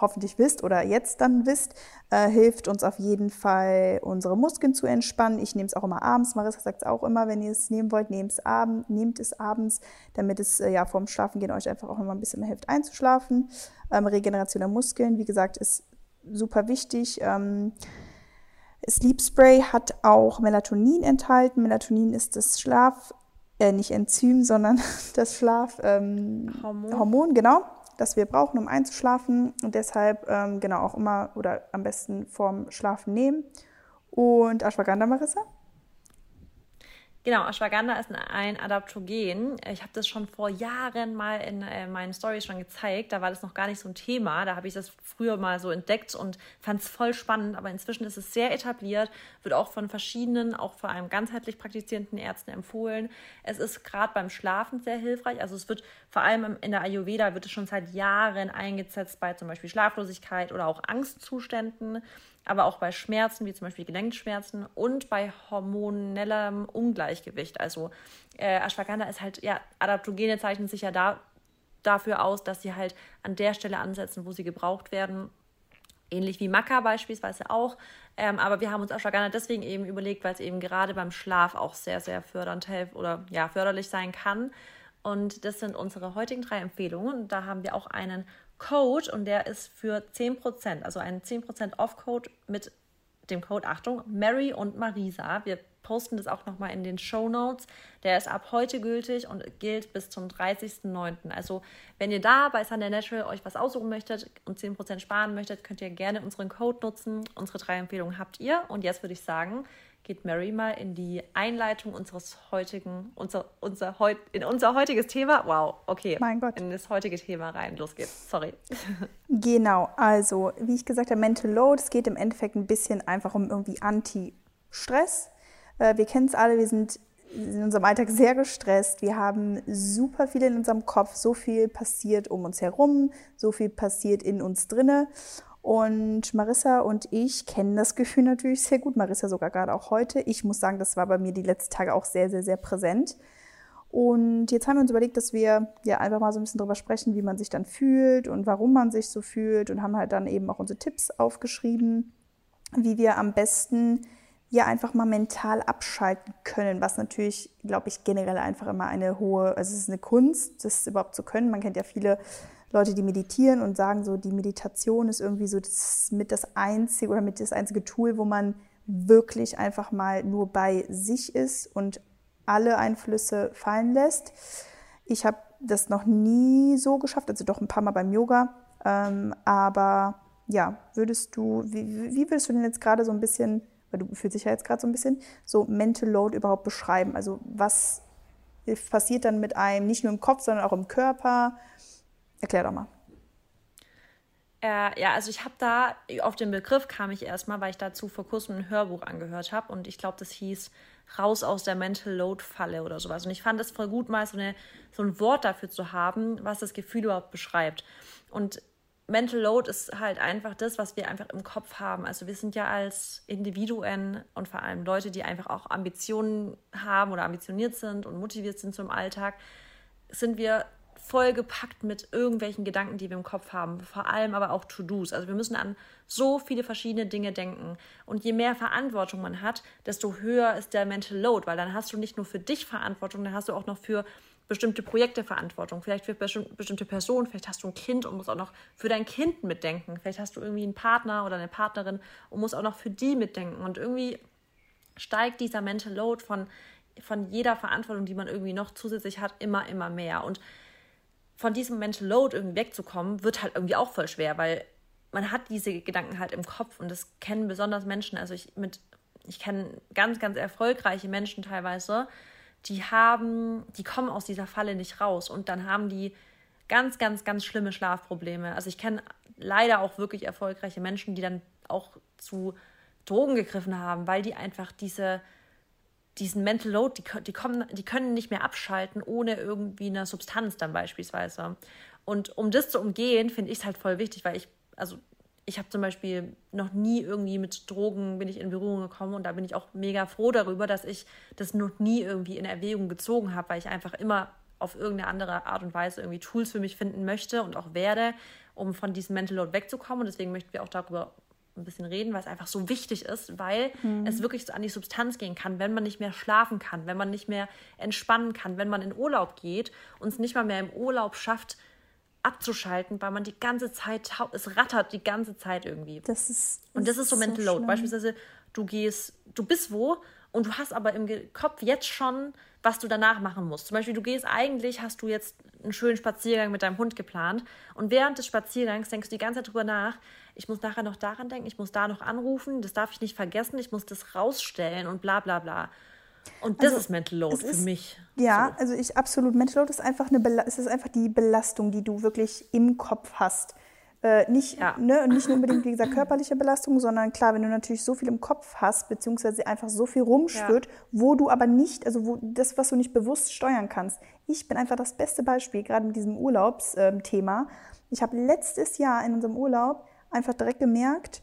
hoffentlich wisst oder jetzt dann wisst, äh, hilft uns auf jeden Fall, unsere Muskeln zu entspannen. Ich nehme es auch immer abends. Marissa sagt es auch immer, wenn ihr es nehmen wollt, nehmt es, abend, nehmt es abends, damit es äh, ja vorm Schlafengehen euch einfach auch immer ein bisschen hilft einzuschlafen. Ähm, Regeneration der Muskeln, wie gesagt, ist super wichtig. Ähm, Sleep Spray hat auch Melatonin enthalten. Melatonin ist das Schlaf, äh, nicht Enzym, sondern das Schlafhormon, ähm, Hormon, genau, das wir brauchen, um einzuschlafen. Und deshalb ähm, genau auch immer oder am besten vorm Schlafen nehmen. Und Ashwagandha, Marissa? Genau, Ashwagandha ist ein Adaptogen. Ich habe das schon vor Jahren mal in äh, meinen Stories schon gezeigt. Da war das noch gar nicht so ein Thema. Da habe ich das früher mal so entdeckt und fand es voll spannend. Aber inzwischen ist es sehr etabliert, wird auch von verschiedenen, auch vor allem ganzheitlich praktizierenden Ärzten empfohlen. Es ist gerade beim Schlafen sehr hilfreich. Also es wird vor allem in der Ayurveda wird es schon seit Jahren eingesetzt bei zum Beispiel Schlaflosigkeit oder auch Angstzuständen aber auch bei Schmerzen, wie zum Beispiel Gelenkschmerzen und bei hormonellem Ungleichgewicht. Also äh, Ashwagandha ist halt, ja, Adaptogene zeichnen sich ja da, dafür aus, dass sie halt an der Stelle ansetzen, wo sie gebraucht werden. ähnlich wie Maca beispielsweise auch. Ähm, aber wir haben uns Ashwagandha deswegen eben überlegt, weil es eben gerade beim Schlaf auch sehr, sehr fördernd oder ja, förderlich sein kann. Und das sind unsere heutigen drei Empfehlungen. Da haben wir auch einen Code und der ist für 10%, also einen 10% Off-Code mit dem Code, Achtung, Mary und Marisa. Wir posten das auch nochmal in den Show Notes. Der ist ab heute gültig und gilt bis zum 30.09. Also, wenn ihr da bei Sunday Natural euch was aussuchen möchtet und 10% sparen möchtet, könnt ihr gerne unseren Code nutzen. Unsere drei Empfehlungen habt ihr. Und jetzt würde ich sagen, geht Mary mal in die Einleitung unseres heutigen, unser, unser heut, in unser heutiges Thema. Wow, okay. Mein Gott. In das heutige Thema rein. Los geht's. Sorry. Genau, also wie ich gesagt habe, Mental Load, es geht im Endeffekt ein bisschen einfach um irgendwie Anti-Stress. Äh, wir kennen es alle, wir sind in unserem Alltag sehr gestresst. Wir haben super viel in unserem Kopf, so viel passiert um uns herum, so viel passiert in uns drinne. Und Marissa und ich kennen das Gefühl natürlich sehr gut. Marissa sogar gerade auch heute. Ich muss sagen, das war bei mir die letzten Tage auch sehr, sehr, sehr präsent. Und jetzt haben wir uns überlegt, dass wir ja einfach mal so ein bisschen drüber sprechen, wie man sich dann fühlt und warum man sich so fühlt und haben halt dann eben auch unsere Tipps aufgeschrieben, wie wir am besten ja einfach mal mental abschalten können, was natürlich, glaube ich, generell einfach immer eine hohe, also es ist eine Kunst, das überhaupt zu können. Man kennt ja viele Leute, die meditieren und sagen so, die Meditation ist irgendwie so das, mit das einzige oder mit das einzige Tool, wo man wirklich einfach mal nur bei sich ist und alle Einflüsse fallen lässt. Ich habe das noch nie so geschafft, also doch ein paar Mal beim Yoga. Ähm, aber ja, würdest du, wie, wie würdest du denn jetzt gerade so ein bisschen, weil du fühlst dich ja jetzt gerade so ein bisschen, so Mental Load überhaupt beschreiben? Also was passiert dann mit einem, nicht nur im Kopf, sondern auch im Körper? Erklär doch mal. Äh, ja, also ich habe da, auf den Begriff kam ich erstmal, weil ich dazu vor kurzem ein Hörbuch angehört habe und ich glaube, das hieß Raus aus der Mental Load Falle oder sowas. Und ich fand es voll gut, mal so, eine, so ein Wort dafür zu haben, was das Gefühl überhaupt beschreibt. Und Mental Load ist halt einfach das, was wir einfach im Kopf haben. Also wir sind ja als Individuen und vor allem Leute, die einfach auch Ambitionen haben oder ambitioniert sind und motiviert sind zum Alltag, sind wir vollgepackt mit irgendwelchen Gedanken, die wir im Kopf haben. Vor allem aber auch To-Dos. Also wir müssen an so viele verschiedene Dinge denken. Und je mehr Verantwortung man hat, desto höher ist der Mental Load, weil dann hast du nicht nur für dich Verantwortung, dann hast du auch noch für bestimmte Projekte Verantwortung, vielleicht für bestimmte Personen, vielleicht hast du ein Kind und musst auch noch für dein Kind mitdenken, vielleicht hast du irgendwie einen Partner oder eine Partnerin und musst auch noch für die mitdenken. Und irgendwie steigt dieser Mental Load von, von jeder Verantwortung, die man irgendwie noch zusätzlich hat, immer, immer mehr. Und von diesem Mental Load irgendwie wegzukommen, wird halt irgendwie auch voll schwer, weil man hat diese Gedanken halt im Kopf und das kennen besonders Menschen. Also ich mit, ich kenne ganz, ganz erfolgreiche Menschen teilweise, die haben, die kommen aus dieser Falle nicht raus und dann haben die ganz, ganz, ganz schlimme Schlafprobleme. Also ich kenne leider auch wirklich erfolgreiche Menschen, die dann auch zu Drogen gegriffen haben, weil die einfach diese diesen Mental Load, die, die, kommen, die können nicht mehr abschalten ohne irgendwie eine Substanz dann beispielsweise. Und um das zu umgehen, finde ich es halt voll wichtig, weil ich, also ich habe zum Beispiel noch nie irgendwie mit Drogen bin ich in Berührung gekommen und da bin ich auch mega froh darüber, dass ich das noch nie irgendwie in Erwägung gezogen habe, weil ich einfach immer auf irgendeine andere Art und Weise irgendwie Tools für mich finden möchte und auch werde, um von diesem Mental Load wegzukommen. Und deswegen möchten wir auch darüber ein bisschen reden, weil es einfach so wichtig ist, weil mhm. es wirklich so an die Substanz gehen kann, wenn man nicht mehr schlafen kann, wenn man nicht mehr entspannen kann, wenn man in Urlaub geht und es nicht mal mehr im Urlaub schafft, abzuschalten, weil man die ganze Zeit, es rattert die ganze Zeit irgendwie. Das ist, und das ist so Mental Load. Beispielsweise, du gehst, du bist wo und du hast aber im Kopf jetzt schon, was du danach machen musst. Zum Beispiel, du gehst eigentlich, hast du jetzt einen schönen Spaziergang mit deinem Hund geplant und während des Spaziergangs denkst du die ganze Zeit drüber nach, ich muss nachher noch daran denken, ich muss da noch anrufen, das darf ich nicht vergessen, ich muss das rausstellen und bla bla bla. Und das also, ist Mental Load für ist, mich. Ja, so. also ich absolut. Mental Load ist einfach, eine es ist einfach die Belastung, die du wirklich im Kopf hast. Äh, nicht, ja. ne, nicht unbedingt, wie gesagt, körperliche Belastung, sondern klar, wenn du natürlich so viel im Kopf hast, beziehungsweise einfach so viel rumschwirrt, ja. wo du aber nicht, also wo das, was du nicht bewusst steuern kannst. Ich bin einfach das beste Beispiel, gerade mit diesem Urlaubsthema. Ähm, ich habe letztes Jahr in unserem Urlaub einfach direkt gemerkt,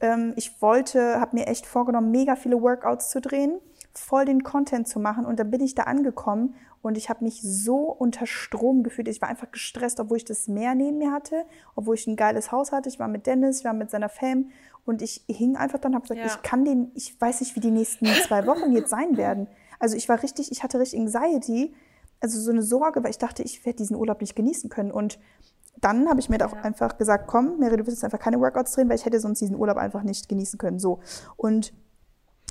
ähm, ich wollte, habe mir echt vorgenommen, mega viele Workouts zu drehen, voll den Content zu machen und dann bin ich da angekommen und ich habe mich so unter Strom gefühlt. Ich war einfach gestresst, obwohl ich das Meer neben mir hatte, obwohl ich ein geiles Haus hatte. Ich war mit Dennis, ich war mit seiner Fam und ich hing einfach dann, habe gesagt, ja. ich kann den, ich weiß nicht, wie die nächsten zwei Wochen jetzt sein werden. Also ich war richtig, ich hatte richtig Anxiety, also so eine Sorge, weil ich dachte, ich werde diesen Urlaub nicht genießen können. Und dann habe ich mir ja. doch einfach gesagt, komm, Mary, du wirst jetzt einfach keine Workouts drehen, weil ich hätte sonst diesen Urlaub einfach nicht genießen können. So. Und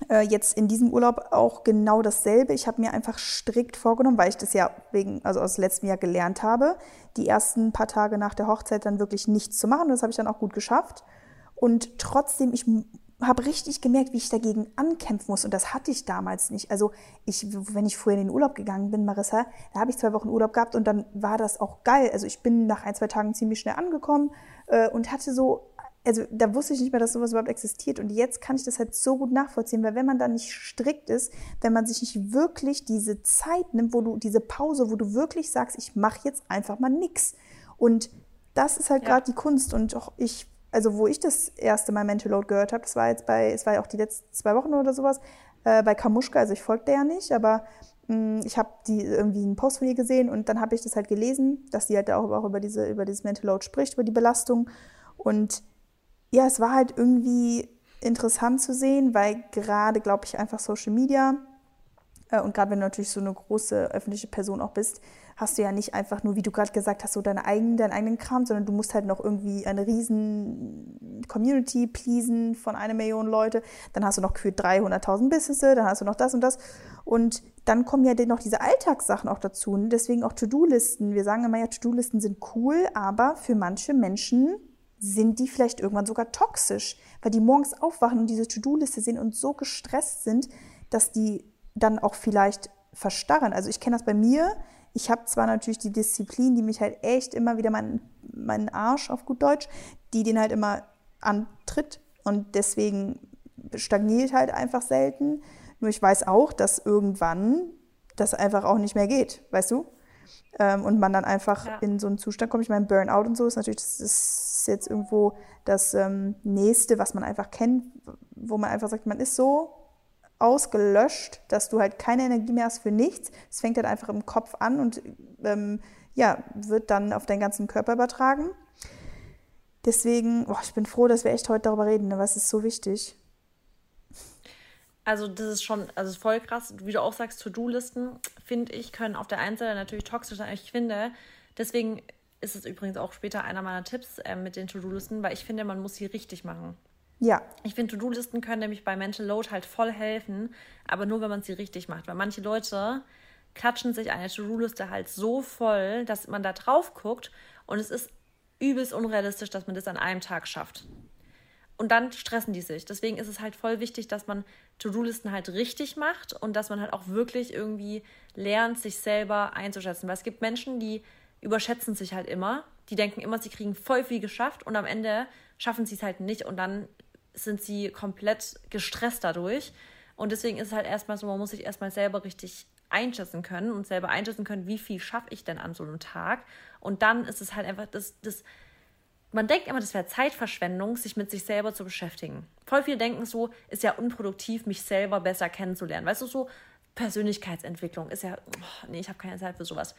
äh, jetzt in diesem Urlaub auch genau dasselbe. Ich habe mir einfach strikt vorgenommen, weil ich das ja wegen, also aus letztem Jahr gelernt habe, die ersten paar Tage nach der Hochzeit dann wirklich nichts zu machen. Das habe ich dann auch gut geschafft. Und trotzdem, ich habe richtig gemerkt, wie ich dagegen ankämpfen muss. Und das hatte ich damals nicht. Also ich, wenn ich früher in den Urlaub gegangen bin, Marissa, da habe ich zwei Wochen Urlaub gehabt und dann war das auch geil. Also ich bin nach ein, zwei Tagen ziemlich schnell angekommen äh, und hatte so, also da wusste ich nicht mehr, dass sowas überhaupt existiert. Und jetzt kann ich das halt so gut nachvollziehen, weil wenn man da nicht strikt ist, wenn man sich nicht wirklich diese Zeit nimmt, wo du, diese Pause, wo du wirklich sagst, ich mache jetzt einfach mal nix. Und das ist halt ja. gerade die Kunst. Und auch ich also wo ich das erste Mal Mental Load gehört habe, das war jetzt bei, es war ja auch die letzten zwei Wochen oder sowas, äh, bei Kamuschka, also ich folgte ja nicht, aber mh, mm, ich habe die irgendwie einen Post von ihr gesehen und dann habe ich das halt gelesen, dass sie halt auch, auch über diese, über dieses Mental Load spricht, über die Belastung. Und ja, es war halt irgendwie interessant zu sehen, weil gerade, glaube ich, einfach Social Media äh, und gerade wenn du natürlich so eine große öffentliche Person auch bist, hast du ja nicht einfach nur, wie du gerade gesagt hast, so deine eigenen, deinen eigenen Kram, sondern du musst halt noch irgendwie eine riesen Community pleasen von einer Million Leute. Dann hast du noch für 300.000 Businesses, dann hast du noch das und das. Und dann kommen ja noch diese Alltagssachen auch dazu. Deswegen auch To-Do-Listen. Wir sagen immer ja, To-Do-Listen sind cool, aber für manche Menschen sind die vielleicht irgendwann sogar toxisch, weil die morgens aufwachen und diese To-Do-Liste sehen und so gestresst sind, dass die dann auch vielleicht verstarren. Also ich kenne das bei mir, ich habe zwar natürlich die Disziplin, die mich halt echt immer wieder meinen, meinen Arsch auf gut Deutsch, die den halt immer antritt und deswegen stagniert halt einfach selten. Nur ich weiß auch, dass irgendwann das einfach auch nicht mehr geht, weißt du? Ähm, und man dann einfach ja. in so einen Zustand kommt. Ich meine, Burnout und so ist natürlich, das ist jetzt irgendwo das ähm, Nächste, was man einfach kennt, wo man einfach sagt, man ist so ausgelöscht, dass du halt keine Energie mehr hast für nichts. Es fängt halt einfach im Kopf an und ähm, ja, wird dann auf deinen ganzen Körper übertragen. Deswegen, oh, ich bin froh, dass wir echt heute darüber reden, ne? was ist so wichtig. Also das ist schon, also voll krass, wie du auch sagst, To-Do-Listen, finde ich, können auf der einen Seite natürlich toxisch sein. Ich finde, deswegen ist es übrigens auch später einer meiner Tipps äh, mit den To-Do-Listen, weil ich finde, man muss sie richtig machen. Ja. Ich finde, To-Do-Listen können nämlich bei Mental Load halt voll helfen, aber nur, wenn man sie richtig macht. Weil manche Leute klatschen sich eine To-Do-Liste halt so voll, dass man da drauf guckt und es ist übelst unrealistisch, dass man das an einem Tag schafft. Und dann stressen die sich. Deswegen ist es halt voll wichtig, dass man To-Do-Listen halt richtig macht und dass man halt auch wirklich irgendwie lernt, sich selber einzuschätzen. Weil es gibt Menschen, die überschätzen sich halt immer. Die denken immer, sie kriegen voll viel geschafft und am Ende schaffen sie es halt nicht und dann sind sie komplett gestresst dadurch. Und deswegen ist es halt erstmal so, man muss sich erstmal selber richtig einschätzen können und selber einschätzen können, wie viel schaffe ich denn an so einem Tag. Und dann ist es halt einfach das, das man denkt immer, das wäre Zeitverschwendung, sich mit sich selber zu beschäftigen. Voll viele denken so, ist ja unproduktiv, mich selber besser kennenzulernen. Weißt du, so Persönlichkeitsentwicklung ist ja, oh, nee, ich habe keine Zeit für sowas.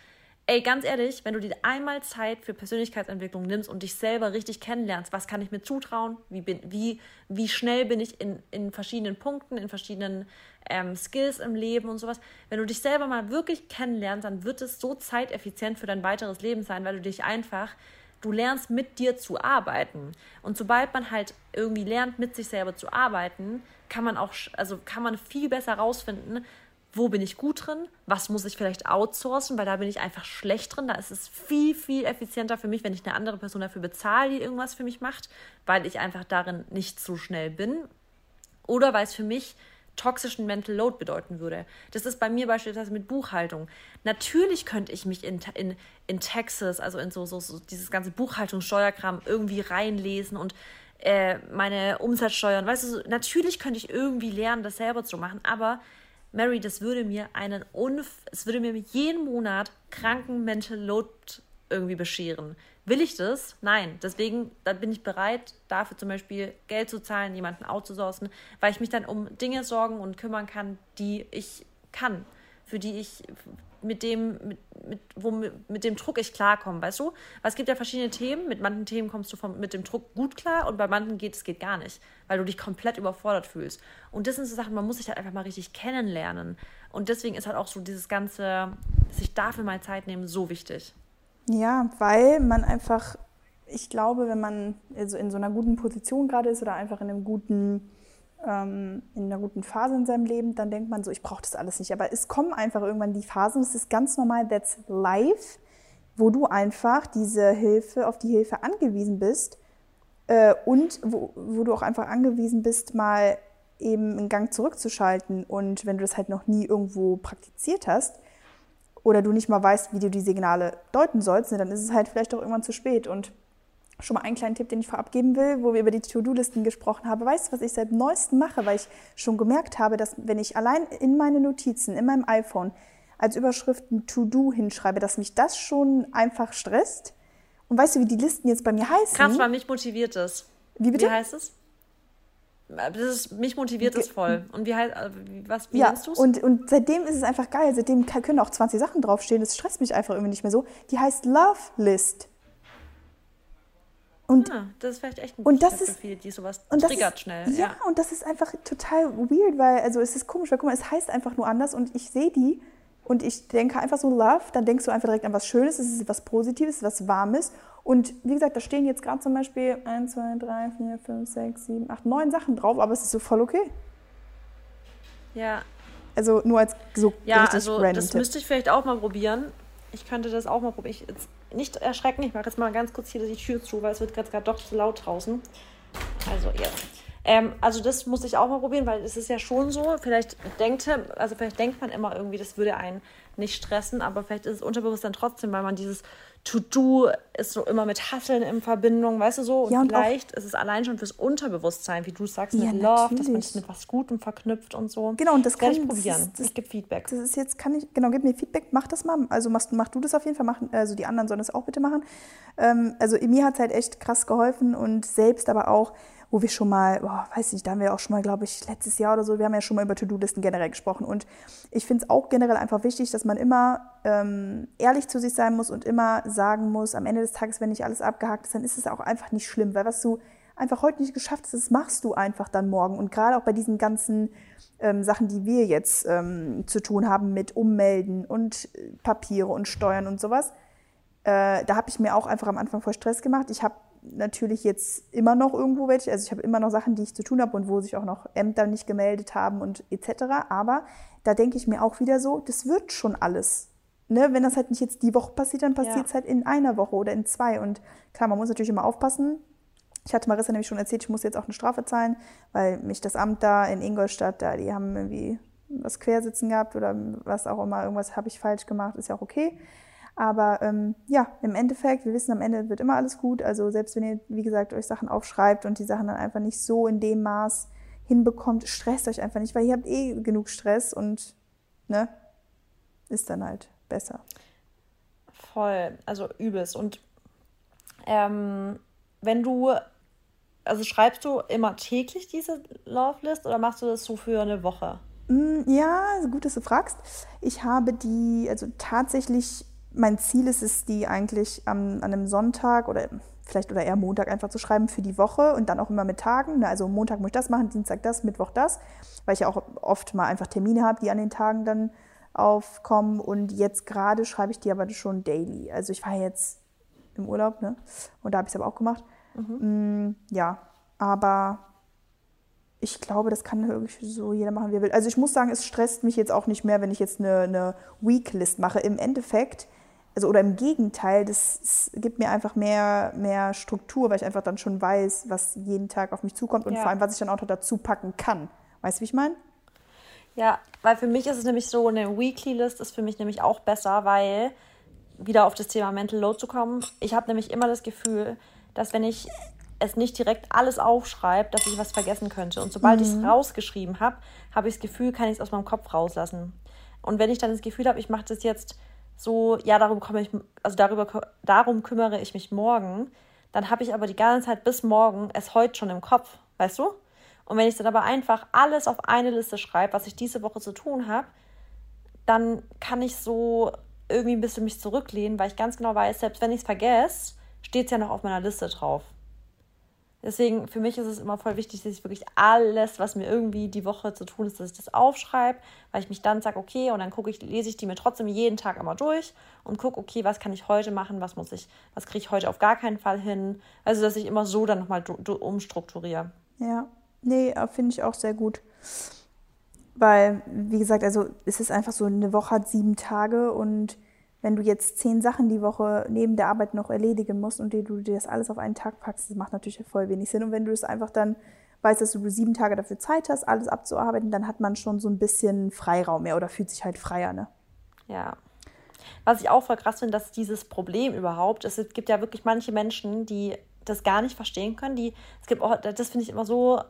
Ey, ganz ehrlich, wenn du dir einmal Zeit für Persönlichkeitsentwicklung nimmst und dich selber richtig kennenlernst, was kann ich mir zutrauen? Wie, bin, wie, wie schnell bin ich in, in verschiedenen Punkten, in verschiedenen ähm, Skills im Leben und sowas. Wenn du dich selber mal wirklich kennenlernst, dann wird es so zeiteffizient für dein weiteres Leben sein, weil du dich einfach, du lernst mit dir zu arbeiten. Und sobald man halt irgendwie lernt, mit sich selber zu arbeiten, kann man auch, also kann man viel besser rausfinden, wo bin ich gut drin, was muss ich vielleicht outsourcen, weil da bin ich einfach schlecht drin. Da ist es viel, viel effizienter für mich, wenn ich eine andere Person dafür bezahle, die irgendwas für mich macht, weil ich einfach darin nicht so schnell bin. Oder weil es für mich toxischen Mental Load bedeuten würde. Das ist bei mir beispielsweise mit Buchhaltung. Natürlich könnte ich mich in, in, in Texas, also in so, so, so dieses ganze Buchhaltungssteuerkram irgendwie reinlesen und äh, meine Umsatzsteuern, weißt du, natürlich könnte ich irgendwie lernen, das selber zu machen, aber Mary, das würde mir einen Unf es würde mir jeden Monat kranken Mental Load irgendwie bescheren. Will ich das? Nein. Deswegen da bin ich bereit, dafür zum Beispiel Geld zu zahlen, jemanden outzusourcen, weil ich mich dann um Dinge sorgen und kümmern kann, die ich kann, für die ich, mit dem, mit, mit, wo, mit dem Druck ich klarkomme, weißt du? Weil es gibt ja verschiedene Themen. Mit manchen Themen kommst du vom, mit dem Druck gut klar und bei manchen geht es geht gar nicht, weil du dich komplett überfordert fühlst. Und das sind so Sachen, man muss sich halt einfach mal richtig kennenlernen. Und deswegen ist halt auch so dieses ganze, sich dafür mal Zeit nehmen, so wichtig. Ja, weil man einfach, ich glaube, wenn man also in so einer guten Position gerade ist oder einfach in einem guten ähm, in einer guten Phase in seinem Leben, dann denkt man so, ich brauche das alles nicht. Aber es kommen einfach irgendwann die Phasen, das ist ganz normal, that's life, wo du einfach diese Hilfe, auf die Hilfe angewiesen bist äh, und wo, wo du auch einfach angewiesen bist, mal eben einen Gang zurückzuschalten. Und wenn du das halt noch nie irgendwo praktiziert hast oder du nicht mal weißt, wie du die Signale deuten sollst, ne, dann ist es halt vielleicht auch irgendwann zu spät. Und schon mal einen kleinen Tipp, den ich vorab geben will, wo wir über die To-Do-Listen gesprochen haben. Weißt du, was ich seit neuestem mache, weil ich schon gemerkt habe, dass wenn ich allein in meine Notizen, in meinem iPhone als Überschrift ein To-Do hinschreibe, dass mich das schon einfach stresst. Und weißt du, wie die Listen jetzt bei mir heißen? Krass, weil mich motiviert es. Wie bitte? Wie heißt es? Das ist, mich motiviert es voll. Und wie heißt, äh, was, wie ja, nennst du es? Und, und seitdem ist es einfach geil. Seitdem können auch 20 Sachen draufstehen. Das stresst mich einfach irgendwie nicht mehr so. Die heißt Love List. Und, ah, das ist vielleicht echt ein und das ist, für viele, die sowas und triggert ist, schnell. Ja, ja, und das ist einfach total weird, weil, also es ist komisch, weil guck mal, es heißt einfach nur anders und ich sehe die und ich denke einfach so Love, dann denkst du einfach direkt an was Schönes, es ist was Positives, was Warmes. Und wie gesagt, da stehen jetzt gerade zum Beispiel 1, 2, 3, 4, 5, 6, 7, 8, 9 Sachen drauf, aber es ist so voll okay. Ja. Also nur als so ja, richtig also random das müsste ich vielleicht auch mal probieren. Ich könnte das auch mal probieren. Ich, jetzt nicht erschrecken, ich mache jetzt mal ganz kurz hier die Tür zu, weil es wird gerade doch zu laut draußen. Also, ja. Ähm, also das muss ich auch mal probieren, weil es ist ja schon so, vielleicht denkt, also vielleicht denkt man immer irgendwie, das würde einen nicht stressen, aber vielleicht ist es unterbewusst dann trotzdem, weil man dieses To-Do ist so immer mit Hasseln in Verbindung, weißt du so? Ja, und vielleicht ist es allein schon fürs Unterbewusstsein, wie du sagst, ja, mit Love, dass man es mit was Gutem verknüpft und so. Genau, und das kann ich probieren. Das, das, ich gebe Feedback. Das ist jetzt, kann ich, genau, gib mir Feedback, mach das mal. Also mach, mach du das auf jeden Fall, mach, also die anderen sollen das auch bitte machen. Ähm, also mir hat es halt echt krass geholfen und selbst aber auch, wo wir schon mal, boah, weiß nicht, da haben wir auch schon mal, glaube ich, letztes Jahr oder so, wir haben ja schon mal über To-Do-Listen generell gesprochen. Und ich finde es auch generell einfach wichtig, dass man immer ähm, ehrlich zu sich sein muss und immer sagen muss, am Ende des Tages, wenn nicht alles abgehakt ist, dann ist es auch einfach nicht schlimm, weil was du einfach heute nicht geschafft hast, das machst du einfach dann morgen. Und gerade auch bei diesen ganzen ähm, Sachen, die wir jetzt ähm, zu tun haben mit Ummelden und äh, Papiere und Steuern und sowas, äh, da habe ich mir auch einfach am Anfang voll Stress gemacht. Ich habe natürlich jetzt immer noch irgendwo welche, also ich habe immer noch Sachen, die ich zu tun habe und wo sich auch noch Ämter nicht gemeldet haben und etc. Aber da denke ich mir auch wieder so, das wird schon alles. Ne? Wenn das halt nicht jetzt die Woche passiert, dann passiert es ja. halt in einer Woche oder in zwei. Und klar, man muss natürlich immer aufpassen. Ich hatte Marissa nämlich schon erzählt, ich muss jetzt auch eine Strafe zahlen, weil mich das Amt da in Ingolstadt, da, die haben irgendwie was quersitzen gehabt oder was auch immer, irgendwas habe ich falsch gemacht, ist ja auch okay. Aber ähm, ja, im Endeffekt, wir wissen, am Ende wird immer alles gut. Also selbst wenn ihr, wie gesagt, euch Sachen aufschreibt und die Sachen dann einfach nicht so in dem Maß hinbekommt, stresst euch einfach nicht, weil ihr habt eh genug Stress und ne, ist dann halt besser. Voll, also übelst. Und ähm, wenn du, also schreibst du immer täglich diese Love List oder machst du das so für eine Woche? Mm, ja, gut, dass du fragst. Ich habe die, also tatsächlich mein Ziel ist es, die eigentlich am, an einem Sonntag oder vielleicht oder eher Montag einfach zu schreiben für die Woche und dann auch immer mit Tagen. Ne, also Montag muss ich das machen, Dienstag das, Mittwoch das, weil ich ja auch oft mal einfach Termine habe, die an den Tagen dann aufkommen. Und jetzt gerade schreibe ich die aber schon daily. Also ich war jetzt im Urlaub, ne? Und da habe ich es aber auch gemacht. Mhm. Mm, ja, aber ich glaube, das kann wirklich so jeder machen, wie er will. Also ich muss sagen, es stresst mich jetzt auch nicht mehr, wenn ich jetzt eine, eine Weeklist mache. Im Endeffekt also oder im Gegenteil, das, gibt mir einfach mehr, mehr Struktur, weil ich einfach dann schon weiß, was jeden Tag auf mich zukommt und ja. vor allem, was ich dann auch noch dazu packen kann. Weißt du, wie ich meine? Ja, weil für mich ist es nämlich so, eine Weekly List ist für mich nämlich auch besser, weil, wieder auf das Thema Mental Load zu kommen, ich habe nämlich immer das Gefühl, dass wenn ich es nicht direkt alles aufschreibe, dass ich was vergessen könnte. Und sobald mhm. ich es rausgeschrieben habe, habe ich das Gefühl, kann ich es aus meinem Kopf rauslassen. Und wenn ich dann das Gefühl habe, ich mache das jetzt so, ja, darum komme ich, also darüber, darum kümmere ich mich morgen, dann habe ich aber die ganze Zeit bis morgen es heute schon im Kopf, weißt du? Und wenn ich dann aber einfach alles auf eine Liste schreibe, was ich diese Woche zu tun habe, dann kann ich so irgendwie ein bisschen mich zurücklehnen, weil ich ganz genau weiß, selbst wenn ich es vergesse, steht es ja noch auf meiner Liste drauf. Deswegen, für mich ist es immer voll wichtig, dass ich wirklich alles, was mir irgendwie die Woche zu tun ist, dass ich das aufschreibe, weil ich mich dann sage, okay, und dann gucke ich, lese ich die mir trotzdem jeden Tag immer durch und gucke, okay, was kann ich heute machen, was muss ich, was kriege ich heute auf gar keinen Fall hin. Also, dass ich immer so dann nochmal umstrukturiere. Ja, nee, äh, finde ich auch sehr gut. Weil, wie gesagt, also es ist einfach so, eine Woche hat sieben Tage und wenn du jetzt zehn Sachen die Woche neben der Arbeit noch erledigen musst und du dir das alles auf einen Tag packst, das macht natürlich voll wenig Sinn. Und wenn du es einfach dann weißt, dass du sieben Tage dafür Zeit hast, alles abzuarbeiten, dann hat man schon so ein bisschen Freiraum mehr oder fühlt sich halt freier, ne? Ja. Was ich auch voll krass finde, dass dieses Problem überhaupt, es gibt ja wirklich manche Menschen, die das gar nicht verstehen können, die, es gibt auch, das finde ich immer so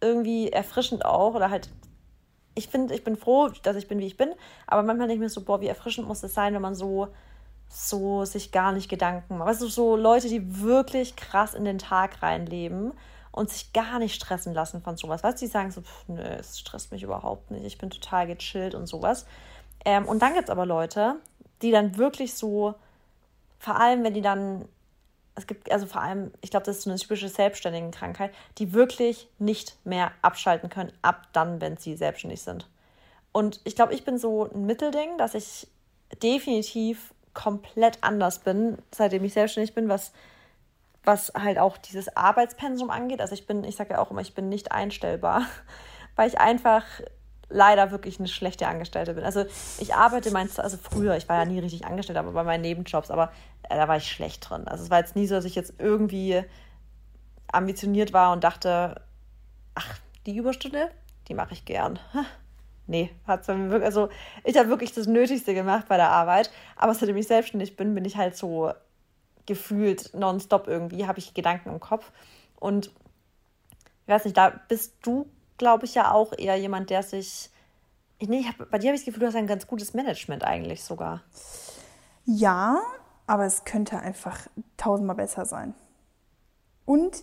irgendwie erfrischend auch oder halt ich finde, ich bin froh, dass ich bin, wie ich bin, aber manchmal denke ich mir so, boah, wie erfrischend muss es sein, wenn man so, so sich gar nicht Gedanken macht. Weißt du, so Leute, die wirklich krass in den Tag reinleben und sich gar nicht stressen lassen von sowas. Weißt du, die sagen so, pff, nö, es stresst mich überhaupt nicht, ich bin total gechillt und sowas. Ähm, und dann gibt es aber Leute, die dann wirklich so, vor allem wenn die dann es gibt also vor allem, ich glaube, das ist eine typische selbstständige Krankheit, die wirklich nicht mehr abschalten können, ab dann, wenn sie selbstständig sind. Und ich glaube, ich bin so ein Mittelding, dass ich definitiv komplett anders bin, seitdem ich selbstständig bin, was, was halt auch dieses Arbeitspensum angeht. Also ich bin, ich sage ja auch immer, ich bin nicht einstellbar, weil ich einfach leider wirklich eine schlechte Angestellte bin. Also ich arbeite meinst also früher, ich war ja nie richtig angestellt, aber bei meinen Nebenjobs, aber äh, da war ich schlecht drin. Also es war jetzt nie so, dass ich jetzt irgendwie ambitioniert war und dachte, ach, die Überstunde, die mache ich gern. Nee, hat wirklich, also ich habe wirklich das Nötigste gemacht bei der Arbeit, aber seitdem ich selbstständig bin, bin ich halt so gefühlt nonstop irgendwie, habe ich Gedanken im Kopf und ich weiß nicht, da bist du glaube ich, ja auch eher jemand, der sich. Nee, ich hab, bei dir habe ich das Gefühl, du hast ein ganz gutes Management eigentlich sogar. Ja, aber es könnte einfach tausendmal besser sein. Und.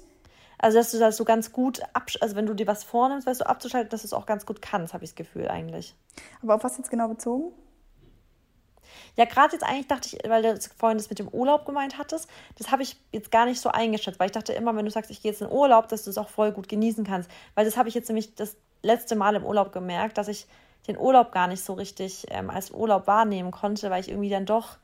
Also, dass du das so ganz gut, also wenn du dir was vornimmst, weißt du, abzuschalten, dass du es auch ganz gut kannst, habe ich das Gefühl eigentlich. Aber auf was jetzt genau bezogen? Ja, gerade jetzt eigentlich dachte ich, weil du vorhin das mit dem Urlaub gemeint hattest, das habe ich jetzt gar nicht so eingeschätzt, weil ich dachte immer, wenn du sagst, ich gehe jetzt in Urlaub, dass du es auch voll gut genießen kannst. Weil das habe ich jetzt nämlich das letzte Mal im Urlaub gemerkt, dass ich den Urlaub gar nicht so richtig ähm, als Urlaub wahrnehmen konnte, weil ich irgendwie dann doch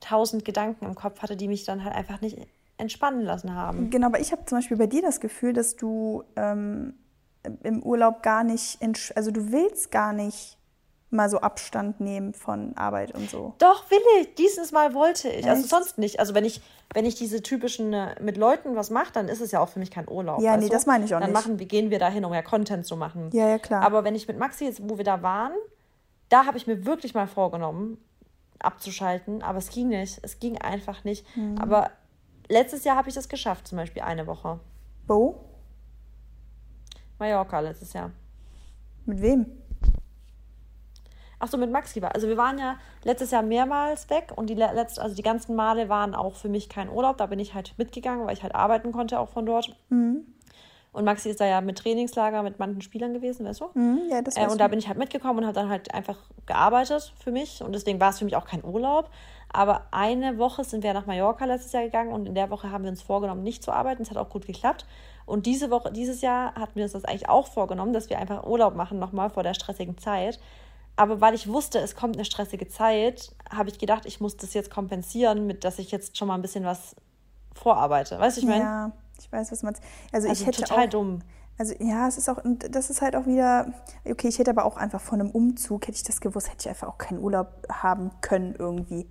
tausend Gedanken im Kopf hatte, die mich dann halt einfach nicht entspannen lassen haben. Genau, aber ich habe zum Beispiel bei dir das Gefühl, dass du ähm, im Urlaub gar nicht, also du willst gar nicht mal so Abstand nehmen von Arbeit und so. Doch, will ich. Dieses Mal wollte ich. Also Echt? Also sonst nicht. Also wenn ich, wenn ich diese typischen äh, mit Leuten was mache, dann ist es ja auch für mich kein Urlaub. Ja, nee, du? das meine ich auch dann nicht. Dann machen, wie gehen wir da hin, um ja Content zu machen. Ja, ja, klar. Aber wenn ich mit Maxi jetzt, wo wir da waren, da habe ich mir wirklich mal vorgenommen, abzuschalten, aber es ging nicht. Es ging einfach nicht. Mhm. Aber letztes Jahr habe ich das geschafft, zum Beispiel eine Woche. Wo? Mallorca letztes Jahr. Mit wem? Ach so, mit Maxi war. Also wir waren ja letztes Jahr mehrmals weg und die letzte, also die ganzen Male waren auch für mich kein Urlaub. Da bin ich halt mitgegangen, weil ich halt arbeiten konnte auch von dort. Mhm. Und Maxi ist da ja mit Trainingslager mit manchen Spielern gewesen, weißt du? Mhm, ja, das äh, Und da bin ich halt mitgekommen und habe dann halt einfach gearbeitet für mich. Und deswegen war es für mich auch kein Urlaub. Aber eine Woche sind wir nach Mallorca letztes Jahr gegangen und in der Woche haben wir uns vorgenommen, nicht zu arbeiten. Es hat auch gut geklappt. Und diese Woche, dieses Jahr hatten wir uns das eigentlich auch vorgenommen, dass wir einfach Urlaub machen nochmal vor der stressigen Zeit. Aber weil ich wusste, es kommt eine stressige Zeit, habe ich gedacht, ich muss das jetzt kompensieren, mit dass ich jetzt schon mal ein bisschen was vorarbeite. Weißt du, ich meine? Ja, ich weiß, was du meinst. Also, also ich hätte total auch, dumm. Also ja, es ist auch, das ist halt auch wieder, okay, ich hätte aber auch einfach von einem Umzug, hätte ich das gewusst, hätte ich einfach auch keinen Urlaub haben können irgendwie.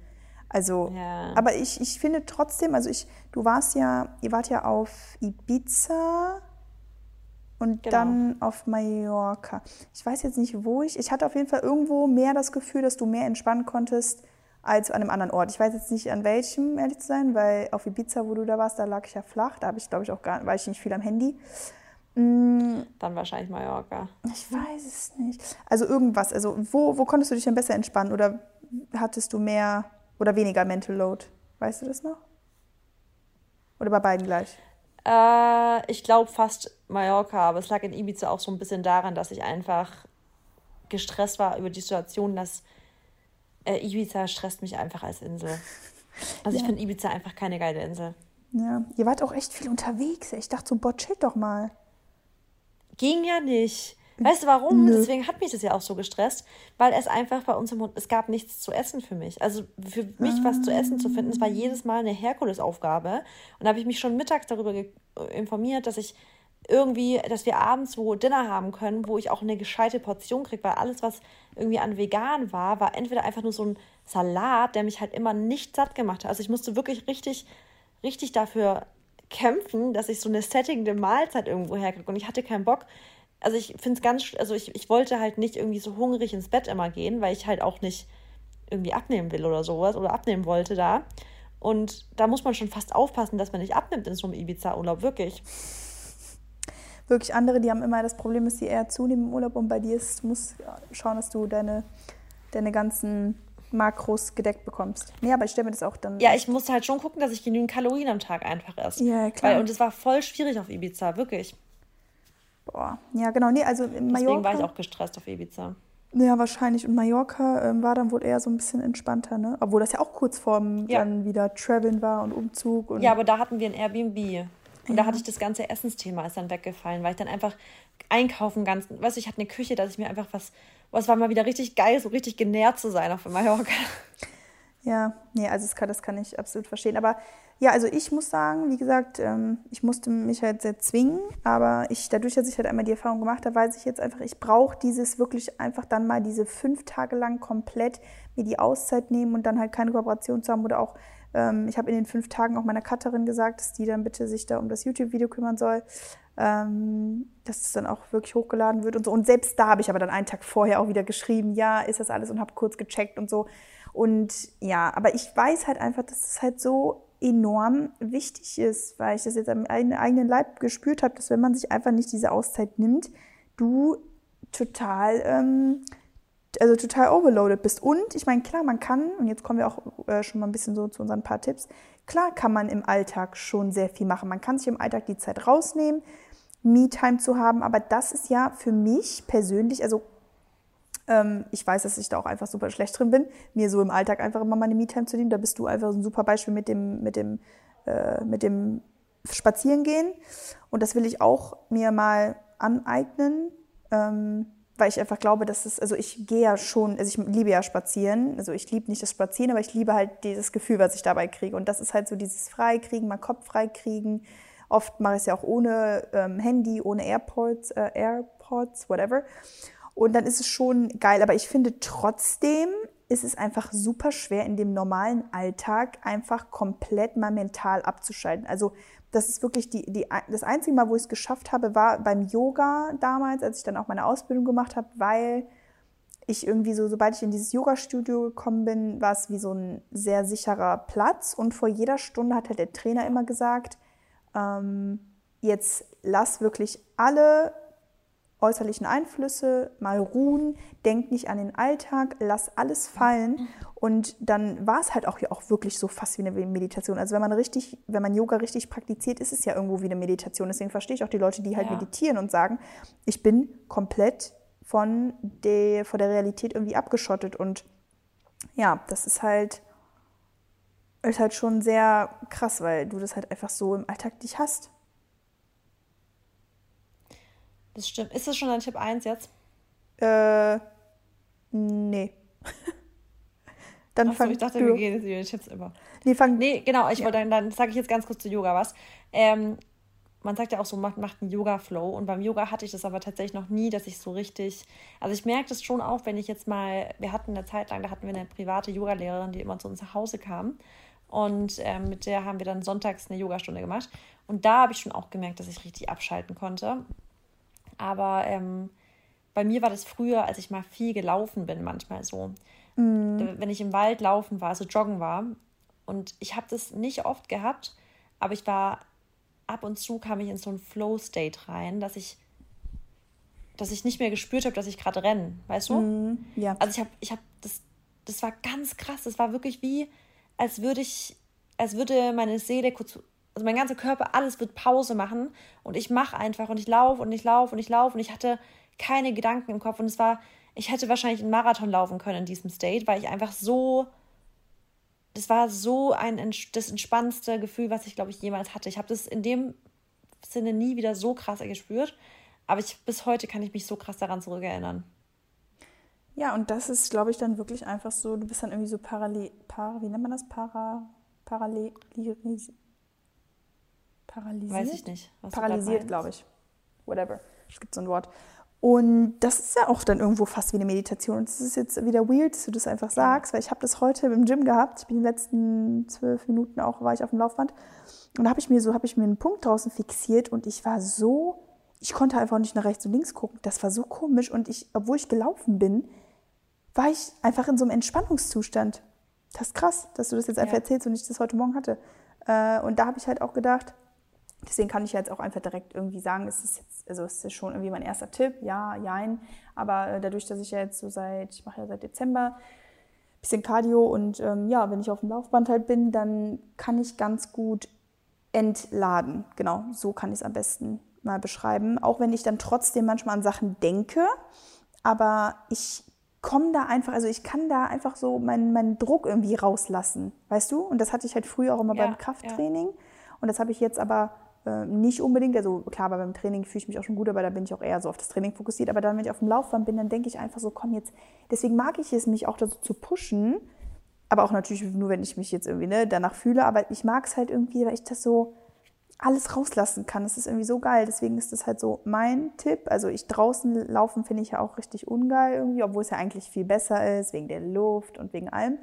Also, ja. aber ich, ich finde trotzdem, also ich, du warst ja, ihr wart ja auf Ibiza und genau. dann auf Mallorca. Ich weiß jetzt nicht, wo ich. Ich hatte auf jeden Fall irgendwo mehr das Gefühl, dass du mehr entspannen konntest als an einem anderen Ort. Ich weiß jetzt nicht an welchem, ehrlich zu sein, weil auf Ibiza, wo du da warst, da lag ich ja flach. Da habe ich, glaube ich, auch gar, war ich nicht viel am Handy. Mm. Dann wahrscheinlich Mallorca. Ich weiß es nicht. Also irgendwas. Also wo, wo konntest du dich denn besser entspannen? Oder hattest du mehr oder weniger Mental Load? Weißt du das noch? Oder bei beiden gleich? Äh, ich glaube fast Mallorca, aber es lag in Ibiza auch so ein bisschen daran, dass ich einfach gestresst war über die Situation, dass Äh, Ibiza stresst mich einfach als Insel. Also ja. ich finde Ibiza einfach keine geile Insel. Ja, ihr wart auch echt viel unterwegs. Ich dachte so, boah, chill doch mal. Ging ja nicht. Weißt du warum? Nö. Deswegen hat mich das ja auch so gestresst, weil es einfach bei uns im Hund, es gab nichts zu essen für mich. Also für mich ah. was zu essen zu finden, es war jedes Mal eine Herkulesaufgabe. Und da habe ich mich schon mittags darüber informiert, dass ich irgendwie, dass wir abends wo Dinner haben können, wo ich auch eine gescheite Portion kriege, weil alles, was irgendwie an vegan war, war entweder einfach nur so ein Salat, der mich halt immer nicht satt gemacht hat. Also ich musste wirklich richtig, richtig dafür kämpfen, dass ich so eine settingde Mahlzeit irgendwo herkriege. Und ich hatte keinen Bock, also ich finde es ganz, also ich, ich wollte halt nicht irgendwie so hungrig ins Bett immer gehen, weil ich halt auch nicht irgendwie abnehmen will oder sowas oder abnehmen wollte da. Und da muss man schon fast aufpassen, dass man nicht abnimmt in so einem Ibiza-Urlaub, wirklich. Wirklich andere, die haben immer das Problem, dass sie eher zunehmen im Urlaub und bei dir ist, du musst schauen, dass du deine, deine ganzen Makros gedeckt bekommst. Nee, aber ich stelle mir das auch dann. Ja, ich muss halt schon gucken, dass ich genügend Kalorien am Tag einfach esse. Ja, klar. Weil, und es war voll schwierig auf Ibiza, wirklich. Boah, ja, genau. Nee, also in Mallorca. Deswegen war ich auch gestresst auf Ibiza. Ja, wahrscheinlich. Und Mallorca ähm, war dann wohl eher so ein bisschen entspannter, ne? Obwohl das ja auch kurz vorm ja. dann wieder Traveln war und Umzug. Und ja, aber da hatten wir ein Airbnb. Und ja. da hatte ich das ganze Essensthema ist dann weggefallen, weil ich dann einfach einkaufen ganz, weißt du, ich hatte eine Küche, dass ich mir einfach was, was war mal wieder richtig geil, so richtig genährt zu sein auf Mallorca. Ja, nee, also das kann, das kann ich absolut verstehen. Aber ja, also ich muss sagen, wie gesagt, ähm, ich musste mich halt sehr zwingen, aber ich, dadurch, dass ich halt einmal die Erfahrung gemacht habe, weiß ich jetzt einfach, ich brauche dieses wirklich einfach dann mal diese fünf Tage lang komplett mir die Auszeit nehmen und dann halt keine Kooperation zu haben oder auch, ähm, ich habe in den fünf Tagen auch meiner Cutterin gesagt, dass die dann bitte sich da um das YouTube-Video kümmern soll, ähm, dass es dann auch wirklich hochgeladen wird und so. Und selbst da habe ich aber dann einen Tag vorher auch wieder geschrieben, ja, ist das alles und habe kurz gecheckt und so. Und ja, aber ich weiß halt einfach, dass es halt so enorm wichtig ist, weil ich das jetzt am eigenen Leib gespürt habe, dass wenn man sich einfach nicht diese Auszeit nimmt, du total, ähm, also total overloaded bist. Und ich meine, klar, man kann, und jetzt kommen wir auch äh, schon mal ein bisschen so zu unseren paar Tipps, klar kann man im Alltag schon sehr viel machen. Man kann sich im Alltag die Zeit rausnehmen, Me-Time zu haben, aber das ist ja für mich persönlich, also ich weiß, dass ich da auch einfach super schlecht drin bin, mir so im Alltag einfach immer meine Me-Time zu nehmen. Da bist du einfach so ein super Beispiel mit dem, mit dem, äh, mit dem Spazierengehen. Und das will ich auch mir mal aneignen, ähm, weil ich einfach glaube, dass es, also ich gehe ja schon, also ich liebe ja Spazieren, also ich liebe nicht das Spazieren, aber ich liebe halt dieses Gefühl, was ich dabei kriege. Und das ist halt so dieses Freikriegen, mal Kopf freikriegen. Oft mache ich es ja auch ohne ähm, Handy, ohne AirPods, äh, AirPods, whatever. Und dann ist es schon geil. Aber ich finde trotzdem ist es einfach super schwer, in dem normalen Alltag einfach komplett mal mental abzuschalten. Also das ist wirklich die, die, das einzige Mal, wo ich es geschafft habe, war beim Yoga damals, als ich dann auch meine Ausbildung gemacht habe, weil ich irgendwie so, sobald ich in dieses Yoga-Studio gekommen bin, war es wie so ein sehr sicherer Platz. Und vor jeder Stunde hat halt der Trainer immer gesagt, ähm, jetzt lass wirklich alle äußerlichen Einflüsse, mal ruhen, denk nicht an den Alltag, lass alles fallen. Und dann war es halt auch hier auch wirklich so fast wie eine Meditation. Also wenn man richtig, wenn man Yoga richtig praktiziert, ist es ja irgendwo wie eine Meditation. Deswegen verstehe ich auch die Leute, die halt ja. meditieren und sagen, ich bin komplett von der, von der Realität irgendwie abgeschottet. Und ja, das ist halt, ist halt schon sehr krass, weil du das halt einfach so im Alltag nicht hast. Das stimmt. Ist das schon dein Tipp 1 jetzt? Äh, nee. dann Achso, fang ich dachte, du. wir gehen jetzt über die Tipps immer. Nee, fang, nee genau, ich ja. wollte, dann, dann sage ich jetzt ganz kurz zu Yoga was. Ähm, man sagt ja auch so, macht, macht einen Yoga-Flow. Und beim Yoga hatte ich das aber tatsächlich noch nie, dass ich so richtig. Also ich merke das schon auch, wenn ich jetzt mal, wir hatten eine Zeit lang, da hatten wir eine private Yogalehrerin, die immer zu uns nach Hause kam. Und ähm, mit der haben wir dann sonntags eine Yogastunde gemacht. Und da habe ich schon auch gemerkt, dass ich richtig abschalten konnte. Aber ähm, bei mir war das früher, als ich mal viel gelaufen bin, manchmal so. Mhm. Wenn ich im Wald laufen war, also joggen war. Und ich habe das nicht oft gehabt, aber ich war ab und zu kam ich in so einen Flow-State rein, dass ich, dass ich nicht mehr gespürt habe, dass ich gerade renne, weißt du? Mhm. Ja. Also ich habe, ich habe das, das war ganz krass. Das war wirklich wie, als würde ich, als würde meine Seele kurz also mein ganzer Körper, alles wird Pause machen und ich mache einfach und ich laufe und ich laufe und ich laufe und ich hatte keine Gedanken im Kopf und es war, ich hätte wahrscheinlich einen Marathon laufen können in diesem State, weil ich einfach so, das war so ein das entspannendste Gefühl, was ich glaube ich jemals hatte. Ich habe das in dem Sinne nie wieder so krass gespürt, aber ich, bis heute kann ich mich so krass daran zurückerinnern. Ja, und das ist, glaube ich, dann wirklich einfach so, du bist dann irgendwie so parallel, para, wie nennt man das? Para, parallel, paralysiert? Weiß ich nicht. Paralysiert, glaube ich. Whatever. Es gibt so ein Wort. Und das ist ja auch dann irgendwo fast wie eine Meditation. Und es ist jetzt wieder weird, dass du das einfach sagst, weil ich habe das heute im Gym gehabt. Ich bin die letzten zwölf Minuten auch, war ich auf dem Laufband. Und da habe ich mir so, habe ich mir einen Punkt draußen fixiert und ich war so, ich konnte einfach nicht nach rechts und links gucken. Das war so komisch. Und ich, obwohl ich gelaufen bin, war ich einfach in so einem Entspannungszustand. Das ist krass, dass du das jetzt einfach ja. erzählst und ich das heute Morgen hatte. Äh, und da habe ich halt auch gedacht, deswegen kann ich jetzt auch einfach direkt irgendwie sagen, es ist jetzt, also es ist schon irgendwie mein erster Tipp, ja, jein. Aber äh, dadurch, dass ich ja jetzt so seit, ich mache ja seit Dezember ein bisschen Cardio und ähm, ja, wenn ich auf dem Laufband halt bin, dann kann ich ganz gut entladen. Genau, so kann ich es am besten mal beschreiben. Auch wenn ich dann trotzdem manchmal an Sachen denke, aber ich komme da einfach, also ich kann da einfach so meinen, meinen Druck irgendwie rauslassen, weißt du? Und das hatte ich halt früher auch immer ja, beim Krafttraining. Ja. Und das habe ich jetzt aber äh, nicht unbedingt, also klar, beim Training fühle ich mich auch schon gut, aber da bin ich auch eher so auf das Training fokussiert. Aber dann, wenn ich auf dem Laufband bin, dann denke ich einfach so, komm jetzt, deswegen mag ich es, mich auch dazu zu pushen. Aber auch natürlich nur, wenn ich mich jetzt irgendwie ne, danach fühle. Aber ich mag es halt irgendwie, weil ich das so, alles rauslassen kann. Das ist irgendwie so geil. Deswegen ist das halt so mein Tipp. Also ich draußen laufen finde ich ja auch richtig ungeil irgendwie, obwohl es ja eigentlich viel besser ist, wegen der Luft und wegen allem.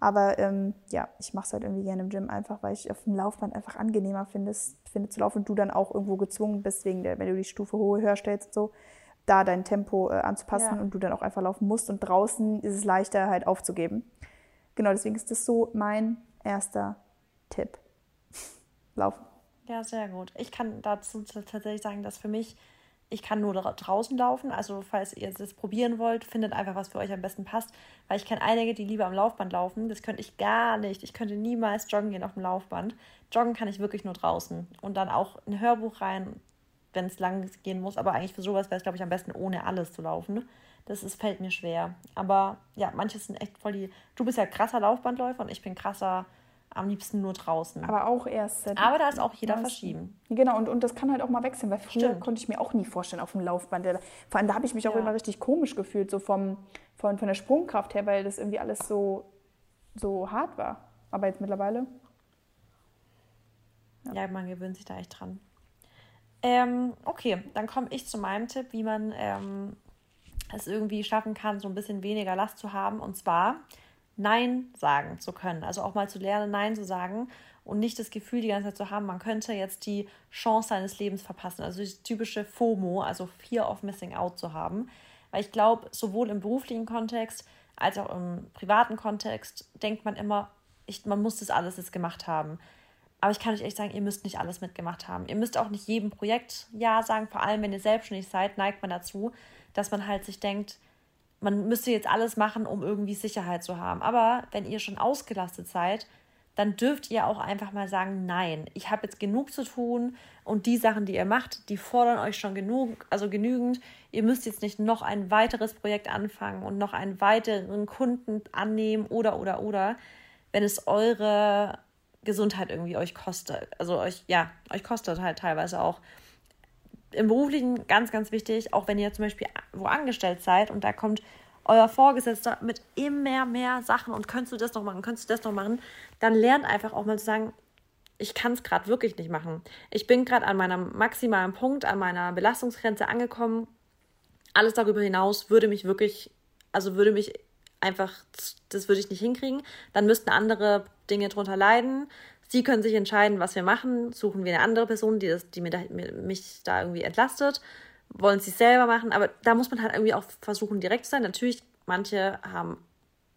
Aber ähm, ja, ich mache es halt irgendwie gerne im Gym einfach, weil ich auf dem Laufband einfach angenehmer finde, finde zu laufen und du dann auch irgendwo gezwungen bist, wegen der, wenn du die Stufe hohe höher stellst, so, da dein Tempo äh, anzupassen ja. und du dann auch einfach laufen musst. Und draußen ist es leichter halt aufzugeben. Genau, deswegen ist das so mein erster Tipp. Laufen. Ja, sehr gut. Ich kann dazu tatsächlich sagen, dass für mich, ich kann nur draußen laufen. Also falls ihr das probieren wollt, findet einfach, was für euch am besten passt. Weil ich kenne einige, die lieber am Laufband laufen. Das könnte ich gar nicht. Ich könnte niemals joggen gehen auf dem Laufband. Joggen kann ich wirklich nur draußen. Und dann auch ein Hörbuch rein, wenn es lang gehen muss. Aber eigentlich für sowas wäre es, glaube ich, am besten ohne alles zu laufen. Das ist, fällt mir schwer. Aber ja, manche sind echt voll die. Du bist ja krasser Laufbandläufer und ich bin krasser am liebsten nur draußen. Aber auch erst. Aber da ist auch jeder verschieben. Genau, und, und das kann halt auch mal wechseln, weil früher Stimmt. konnte ich mir auch nie vorstellen auf dem Laufband. Vor allem, da habe ich mich auch ja. immer richtig komisch gefühlt, so vom, von, von der Sprungkraft her, weil das irgendwie alles so, so hart war. Aber jetzt mittlerweile. Ja, ja man gewöhnt sich da echt dran. Ähm, okay, dann komme ich zu meinem Tipp, wie man ähm, es irgendwie schaffen kann, so ein bisschen weniger Last zu haben. Und zwar Nein sagen zu können. Also auch mal zu lernen, Nein zu sagen und nicht das Gefühl die ganze Zeit zu haben, man könnte jetzt die Chance seines Lebens verpassen. Also die typische FOMO, also Fear of Missing Out zu haben. Weil ich glaube, sowohl im beruflichen Kontext als auch im privaten Kontext denkt man immer, ich, man muss das alles jetzt gemacht haben. Aber ich kann euch echt sagen, ihr müsst nicht alles mitgemacht haben. Ihr müsst auch nicht jedem Projekt Ja sagen. Vor allem, wenn ihr selbstständig seid, neigt man dazu, dass man halt sich denkt, man müsste jetzt alles machen, um irgendwie Sicherheit zu haben. Aber wenn ihr schon ausgelastet seid, dann dürft ihr auch einfach mal sagen, nein, ich habe jetzt genug zu tun und die Sachen, die ihr macht, die fordern euch schon genug, also genügend. Ihr müsst jetzt nicht noch ein weiteres Projekt anfangen und noch einen weiteren Kunden annehmen oder oder oder, wenn es eure Gesundheit irgendwie euch kostet. Also euch, ja, euch kostet halt teilweise auch im Beruflichen ganz, ganz wichtig, auch wenn ihr zum Beispiel wo angestellt seid und da kommt euer Vorgesetzter mit immer mehr Sachen und könntest du das noch machen, könntest du das noch machen, dann lernt einfach auch mal zu sagen, ich kann es gerade wirklich nicht machen. Ich bin gerade an meinem maximalen Punkt, an meiner Belastungsgrenze angekommen. Alles darüber hinaus würde mich wirklich, also würde mich einfach, das würde ich nicht hinkriegen. Dann müssten andere Dinge drunter leiden. Sie können sich entscheiden, was wir machen. Suchen wir eine andere Person, die, das, die mir da, mich da irgendwie entlastet. Wollen sie es selber machen. Aber da muss man halt irgendwie auch versuchen, direkt zu sein. Natürlich, manche haben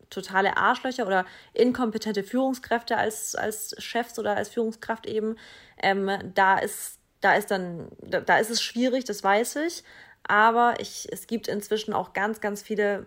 totale Arschlöcher oder inkompetente Führungskräfte als, als Chefs oder als Führungskraft eben. Ähm, da ist, da ist dann, da, da ist es schwierig, das weiß ich. Aber ich, es gibt inzwischen auch ganz, ganz viele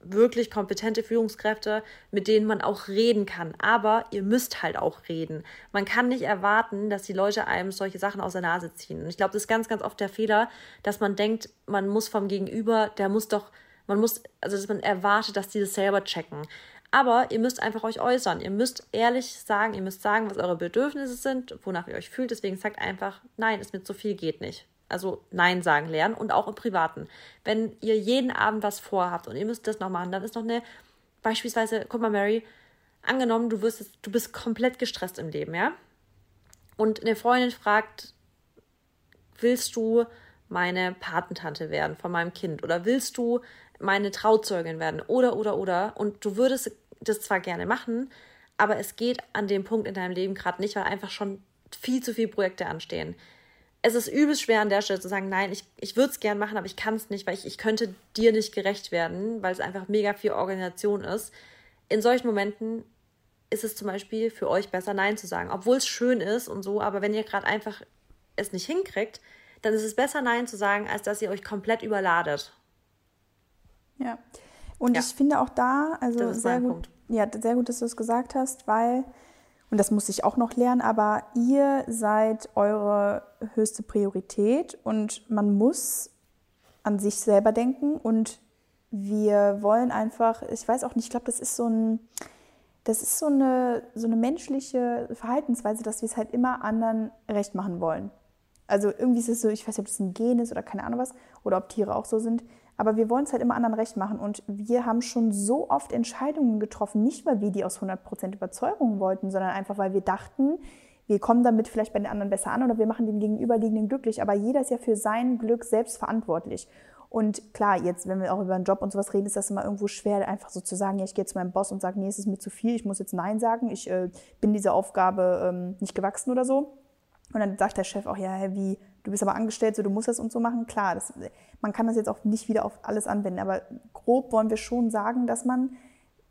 wirklich kompetente Führungskräfte, mit denen man auch reden kann. Aber ihr müsst halt auch reden. Man kann nicht erwarten, dass die Leute einem solche Sachen aus der Nase ziehen. Und ich glaube, das ist ganz, ganz oft der Fehler, dass man denkt, man muss vom Gegenüber, der muss doch, man muss, also dass man erwartet, dass die das selber checken. Aber ihr müsst einfach euch äußern. Ihr müsst ehrlich sagen, ihr müsst sagen, was eure Bedürfnisse sind, wonach ihr euch fühlt. Deswegen sagt einfach, nein, es mit so viel geht nicht also Nein sagen lernen und auch im Privaten. Wenn ihr jeden Abend was vorhabt und ihr müsst das noch machen, dann ist noch eine, beispielsweise, guck mal, Mary, angenommen, du wirst, du bist komplett gestresst im Leben, ja? Und eine Freundin fragt, willst du meine Patentante werden von meinem Kind oder willst du meine Trauzeugin werden oder oder oder und du würdest das zwar gerne machen, aber es geht an dem Punkt in deinem Leben gerade nicht, weil einfach schon viel zu viele Projekte anstehen es ist übelst schwer an der Stelle zu sagen, nein, ich, ich würde es gern machen, aber ich kann es nicht, weil ich, ich könnte dir nicht gerecht werden, weil es einfach mega viel Organisation ist. In solchen Momenten ist es zum Beispiel für euch besser, Nein zu sagen, obwohl es schön ist und so, aber wenn ihr gerade einfach es nicht hinkriegt, dann ist es besser, Nein zu sagen, als dass ihr euch komplett überladet. Ja. Und ja. ich finde auch da, also sehr gut, Punkt. ja, sehr gut, dass du es gesagt hast, weil und das muss ich auch noch lernen, aber ihr seid eure höchste Priorität und man muss an sich selber denken und wir wollen einfach, ich weiß auch nicht, ich glaube, das ist so ein, das ist so eine, so eine menschliche Verhaltensweise, dass wir es halt immer anderen recht machen wollen. Also irgendwie ist es so, ich weiß nicht, ob das ein Gen ist oder keine Ahnung was, oder ob Tiere auch so sind, aber wir wollen es halt immer anderen recht machen. Und wir haben schon so oft Entscheidungen getroffen, nicht weil wir die aus 100% Überzeugung wollten, sondern einfach weil wir dachten, wir kommen damit vielleicht bei den anderen besser an oder wir machen den Gegenüberliegenden glücklich. Aber jeder ist ja für sein Glück selbst verantwortlich. Und klar, jetzt, wenn wir auch über einen Job und sowas reden, ist das immer irgendwo schwer, einfach so zu sagen, ja, ich gehe zu meinem Boss und sage, nee, es ist mir zu viel, ich muss jetzt Nein sagen, ich äh, bin dieser Aufgabe ähm, nicht gewachsen oder so. Und dann sagt der Chef auch, ja, wie, du bist aber angestellt, so du musst das und so machen. Klar, das, man kann das jetzt auch nicht wieder auf alles anwenden, aber grob wollen wir schon sagen, dass man,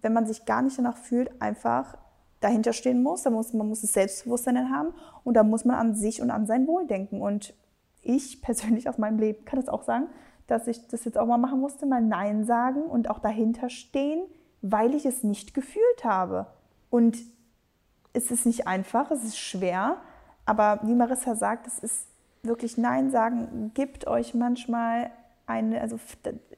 wenn man sich gar nicht danach fühlt, einfach dahinter stehen muss. Da muss man muss das Selbstbewusstsein haben und da muss man an sich und an sein Wohl denken. Und ich persönlich aus meinem Leben kann das auch sagen, dass ich das jetzt auch mal machen musste, mal Nein sagen und auch dahinter stehen, weil ich es nicht gefühlt habe. Und es ist nicht einfach, es ist schwer, aber wie Marissa sagt, es ist wirklich Nein sagen gibt euch manchmal eine, also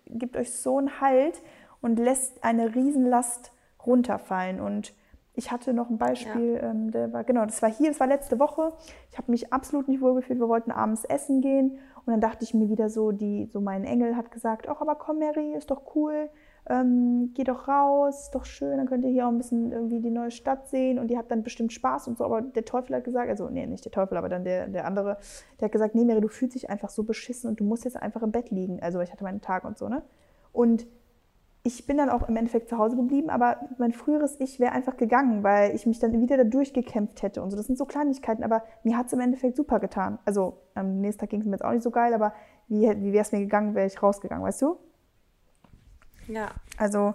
gibt euch so einen Halt und lässt eine Riesenlast runterfallen. Und ich hatte noch ein Beispiel, ja. ähm, der war, genau, das war hier, das war letzte Woche. Ich habe mich absolut nicht wohlgefühlt. Wir wollten abends essen gehen und dann dachte ich mir wieder so, die, so mein Engel hat gesagt, ach, aber komm, Mary, ist doch cool ähm, geh doch raus, ist doch schön, dann könnt ihr hier auch ein bisschen irgendwie die neue Stadt sehen und ihr habt dann bestimmt Spaß und so. Aber der Teufel hat gesagt, also nee, nicht der Teufel, aber dann der, der andere, der hat gesagt, nee, Mary, du fühlst dich einfach so beschissen und du musst jetzt einfach im Bett liegen. Also ich hatte meinen Tag und so, ne? Und ich bin dann auch im Endeffekt zu Hause geblieben, aber mein früheres Ich wäre einfach gegangen, weil ich mich dann wieder da durchgekämpft hätte und so. Das sind so Kleinigkeiten, aber mir hat es im Endeffekt super getan. Also am nächsten Tag ging es mir jetzt auch nicht so geil, aber wie, wie wäre es mir gegangen, wäre ich rausgegangen, weißt du? Ja. Also.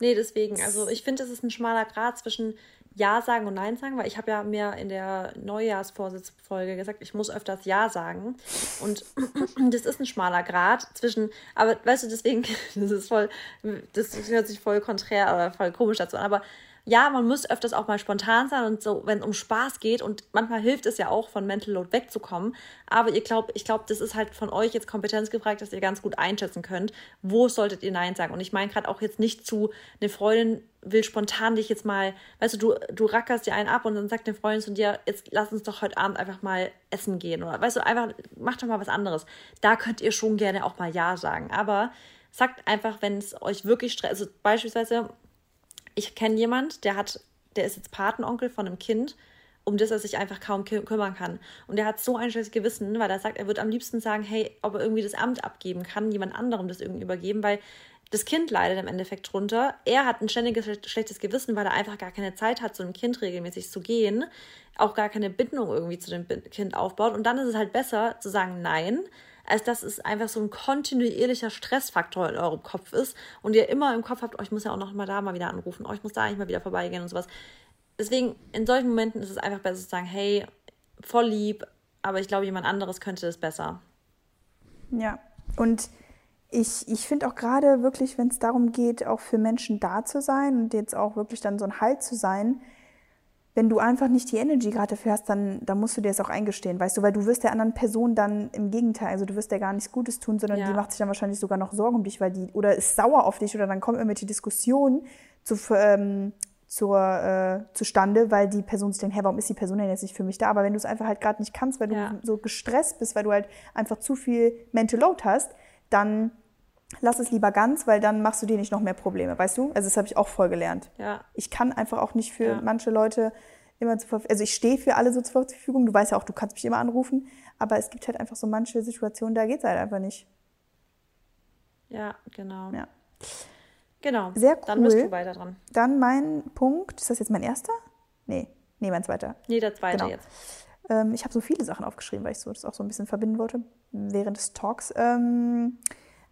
Nee, deswegen. Also ich finde, es ist ein schmaler Grad zwischen Ja sagen und Nein sagen, weil ich habe ja mir in der Neujahrsvorsitzfolge gesagt, ich muss öfters Ja sagen. Und das ist ein schmaler Grad zwischen, aber weißt du, deswegen, das ist voll, das hört sich voll konträr oder voll komisch dazu an, aber ja, man muss öfters auch mal spontan sein und so, wenn es um Spaß geht und manchmal hilft es ja auch, von Mental Load wegzukommen. Aber ihr glaubt, ich glaube, das ist halt von euch jetzt Kompetenz gefragt, dass ihr ganz gut einschätzen könnt, wo solltet ihr Nein sagen. Und ich meine gerade auch jetzt nicht zu, eine Freundin will spontan dich jetzt mal, weißt du, du, du rackerst dir einen ab und dann sagt eine Freundin zu dir, jetzt lass uns doch heute Abend einfach mal essen gehen. Oder weißt du, einfach, mach doch mal was anderes. Da könnt ihr schon gerne auch mal Ja sagen. Aber sagt einfach, wenn es euch wirklich stresst, also beispielsweise ich kenne jemand, der hat, der ist jetzt Patenonkel von einem Kind, um das er sich einfach kaum kü kümmern kann. Und der hat so ein schlechtes Gewissen, weil er sagt, er wird am liebsten sagen, hey, ob er irgendwie das Amt abgeben kann, jemand anderem das irgendwie übergeben, weil das Kind leidet im Endeffekt drunter. Er hat ein ständiges schlechtes Gewissen, weil er einfach gar keine Zeit hat, zu einem Kind regelmäßig zu gehen, auch gar keine Bindung irgendwie zu dem Kind aufbaut. Und dann ist es halt besser zu sagen Nein, als dass es einfach so ein kontinuierlicher Stressfaktor in eurem Kopf ist und ihr immer im Kopf habt, oh, ich muss ja auch noch mal da mal wieder anrufen, oh, ich muss da nicht mal wieder vorbeigehen und sowas. Deswegen, in solchen Momenten ist es einfach besser zu sagen, hey, voll lieb, aber ich glaube, jemand anderes könnte es besser. Ja, und ich, ich finde auch gerade wirklich, wenn es darum geht, auch für Menschen da zu sein und jetzt auch wirklich dann so ein Halt zu sein, wenn du einfach nicht die Energy gerade dafür hast, dann, dann musst du dir das auch eingestehen, weißt du, weil du wirst der anderen Person dann im Gegenteil, also du wirst der gar nichts Gutes tun, sondern ja. die macht sich dann wahrscheinlich sogar noch Sorgen um dich, weil die, oder ist sauer auf dich oder dann kommen irgendwelche Diskussionen zu, ähm, zur, äh, zustande, weil die Person sich denkt, hä, warum ist die Person denn jetzt nicht für mich da? Aber wenn du es einfach halt gerade nicht kannst, weil du ja. so gestresst bist, weil du halt einfach zu viel Mental Load hast, dann lass es lieber ganz, weil dann machst du dir nicht noch mehr Probleme, weißt du? Also das habe ich auch voll gelernt. Ja. Ich kann einfach auch nicht für ja. manche Leute immer zur Verfügung, also ich stehe für alle so zur Verfügung, du weißt ja auch, du kannst mich immer anrufen, aber es gibt halt einfach so manche Situationen, da geht es halt einfach nicht. Ja, genau. Ja. Genau. Sehr cool. Dann bist du weiter dran. Dann mein Punkt, ist das jetzt mein erster? Nee, nee, mein zweiter. Nee, der zweite genau. jetzt. Ähm, ich habe so viele Sachen aufgeschrieben, weil ich so das auch so ein bisschen verbinden wollte während des Talks. Ähm,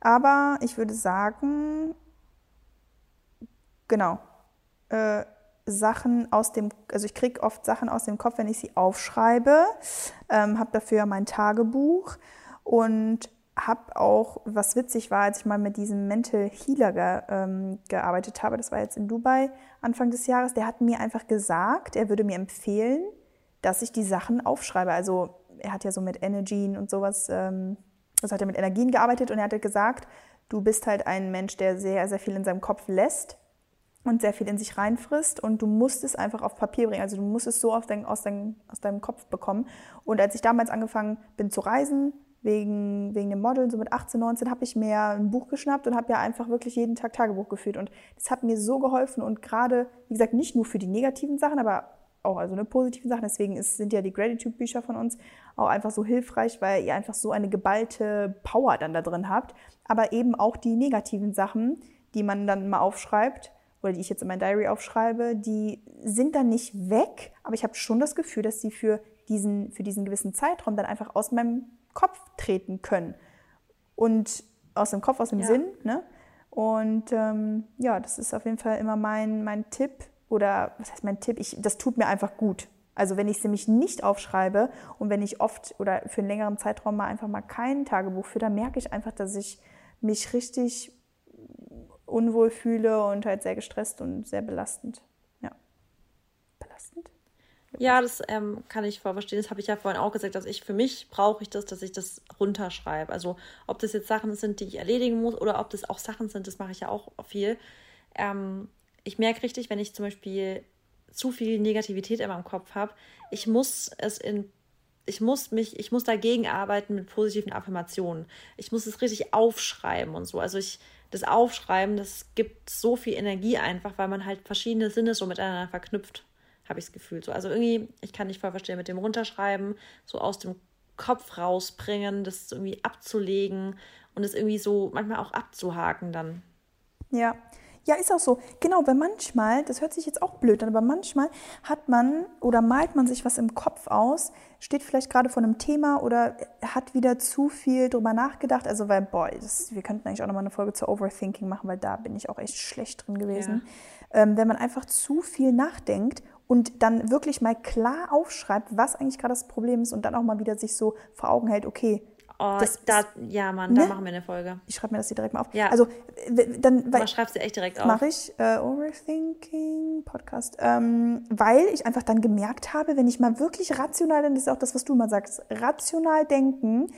aber ich würde sagen, genau, äh, Sachen aus dem, also ich kriege oft Sachen aus dem Kopf, wenn ich sie aufschreibe, ähm, habe dafür mein Tagebuch und habe auch, was witzig war, als ich mal mit diesem Mental Healer ge, ähm, gearbeitet habe, das war jetzt in Dubai Anfang des Jahres, der hat mir einfach gesagt, er würde mir empfehlen, dass ich die Sachen aufschreibe. Also er hat ja so mit Energien und sowas ähm, also hat er mit Energien gearbeitet und er hat gesagt, du bist halt ein Mensch, der sehr, sehr viel in seinem Kopf lässt und sehr viel in sich reinfrisst und du musst es einfach auf Papier bringen. Also du musst es so aus, dein, aus, dein, aus deinem Kopf bekommen. Und als ich damals angefangen bin zu reisen, wegen, wegen dem Model, so mit 18, 19, habe ich mir ein Buch geschnappt und habe ja einfach wirklich jeden Tag Tagebuch geführt. Und das hat mir so geholfen und gerade, wie gesagt, nicht nur für die negativen Sachen, aber auch also eine positive Sache. Deswegen ist, sind ja die Gratitude-Bücher von uns auch einfach so hilfreich, weil ihr einfach so eine geballte Power dann da drin habt. Aber eben auch die negativen Sachen, die man dann mal aufschreibt oder die ich jetzt in mein Diary aufschreibe, die sind dann nicht weg, aber ich habe schon das Gefühl, dass sie für diesen, für diesen gewissen Zeitraum dann einfach aus meinem Kopf treten können. Und aus dem Kopf, aus dem ja. Sinn. Ne? Und ähm, ja, das ist auf jeden Fall immer mein, mein Tipp, oder was heißt mein Tipp? Ich, das tut mir einfach gut. Also wenn ich es nämlich nicht aufschreibe und wenn ich oft oder für einen längeren Zeitraum mal einfach mal kein Tagebuch führe, dann merke ich einfach, dass ich mich richtig unwohl fühle und halt sehr gestresst und sehr belastend. Ja. Belastend? Ja, das ähm, kann ich voll verstehen. Das habe ich ja vorhin auch gesagt, dass ich für mich brauche ich das, dass ich das runterschreibe. Also ob das jetzt Sachen sind, die ich erledigen muss oder ob das auch Sachen sind, das mache ich ja auch viel. Ähm, ich merke richtig, wenn ich zum Beispiel zu viel Negativität in meinem Kopf habe, ich muss es in ich muss mich, ich muss dagegen arbeiten mit positiven Affirmationen. Ich muss es richtig aufschreiben und so. Also ich, das Aufschreiben, das gibt so viel Energie einfach, weil man halt verschiedene Sinne so miteinander verknüpft, habe ich das Gefühl. So, also irgendwie, ich kann nicht voll verstehen mit dem Runterschreiben, so aus dem Kopf rausbringen, das irgendwie abzulegen und es irgendwie so manchmal auch abzuhaken dann. Ja, ja, ist auch so. Genau, weil manchmal, das hört sich jetzt auch blöd an, aber manchmal hat man oder malt man sich was im Kopf aus, steht vielleicht gerade vor einem Thema oder hat wieder zu viel drüber nachgedacht. Also, weil, boah, das, wir könnten eigentlich auch nochmal eine Folge zu Overthinking machen, weil da bin ich auch echt schlecht drin gewesen. Ja. Ähm, wenn man einfach zu viel nachdenkt und dann wirklich mal klar aufschreibt, was eigentlich gerade das Problem ist und dann auch mal wieder sich so vor Augen hält, okay, Oh, das da, ja, Mann, ne? da machen wir eine Folge. Ich schreibe mir das hier direkt mal auf. Ja. Also, dann. Man schreibt sie echt direkt auf. Mache ich. Äh, Overthinking Podcast. Ähm, weil ich einfach dann gemerkt habe, wenn ich mal wirklich rational, denn das ist auch das, was du mal sagst, rational denken.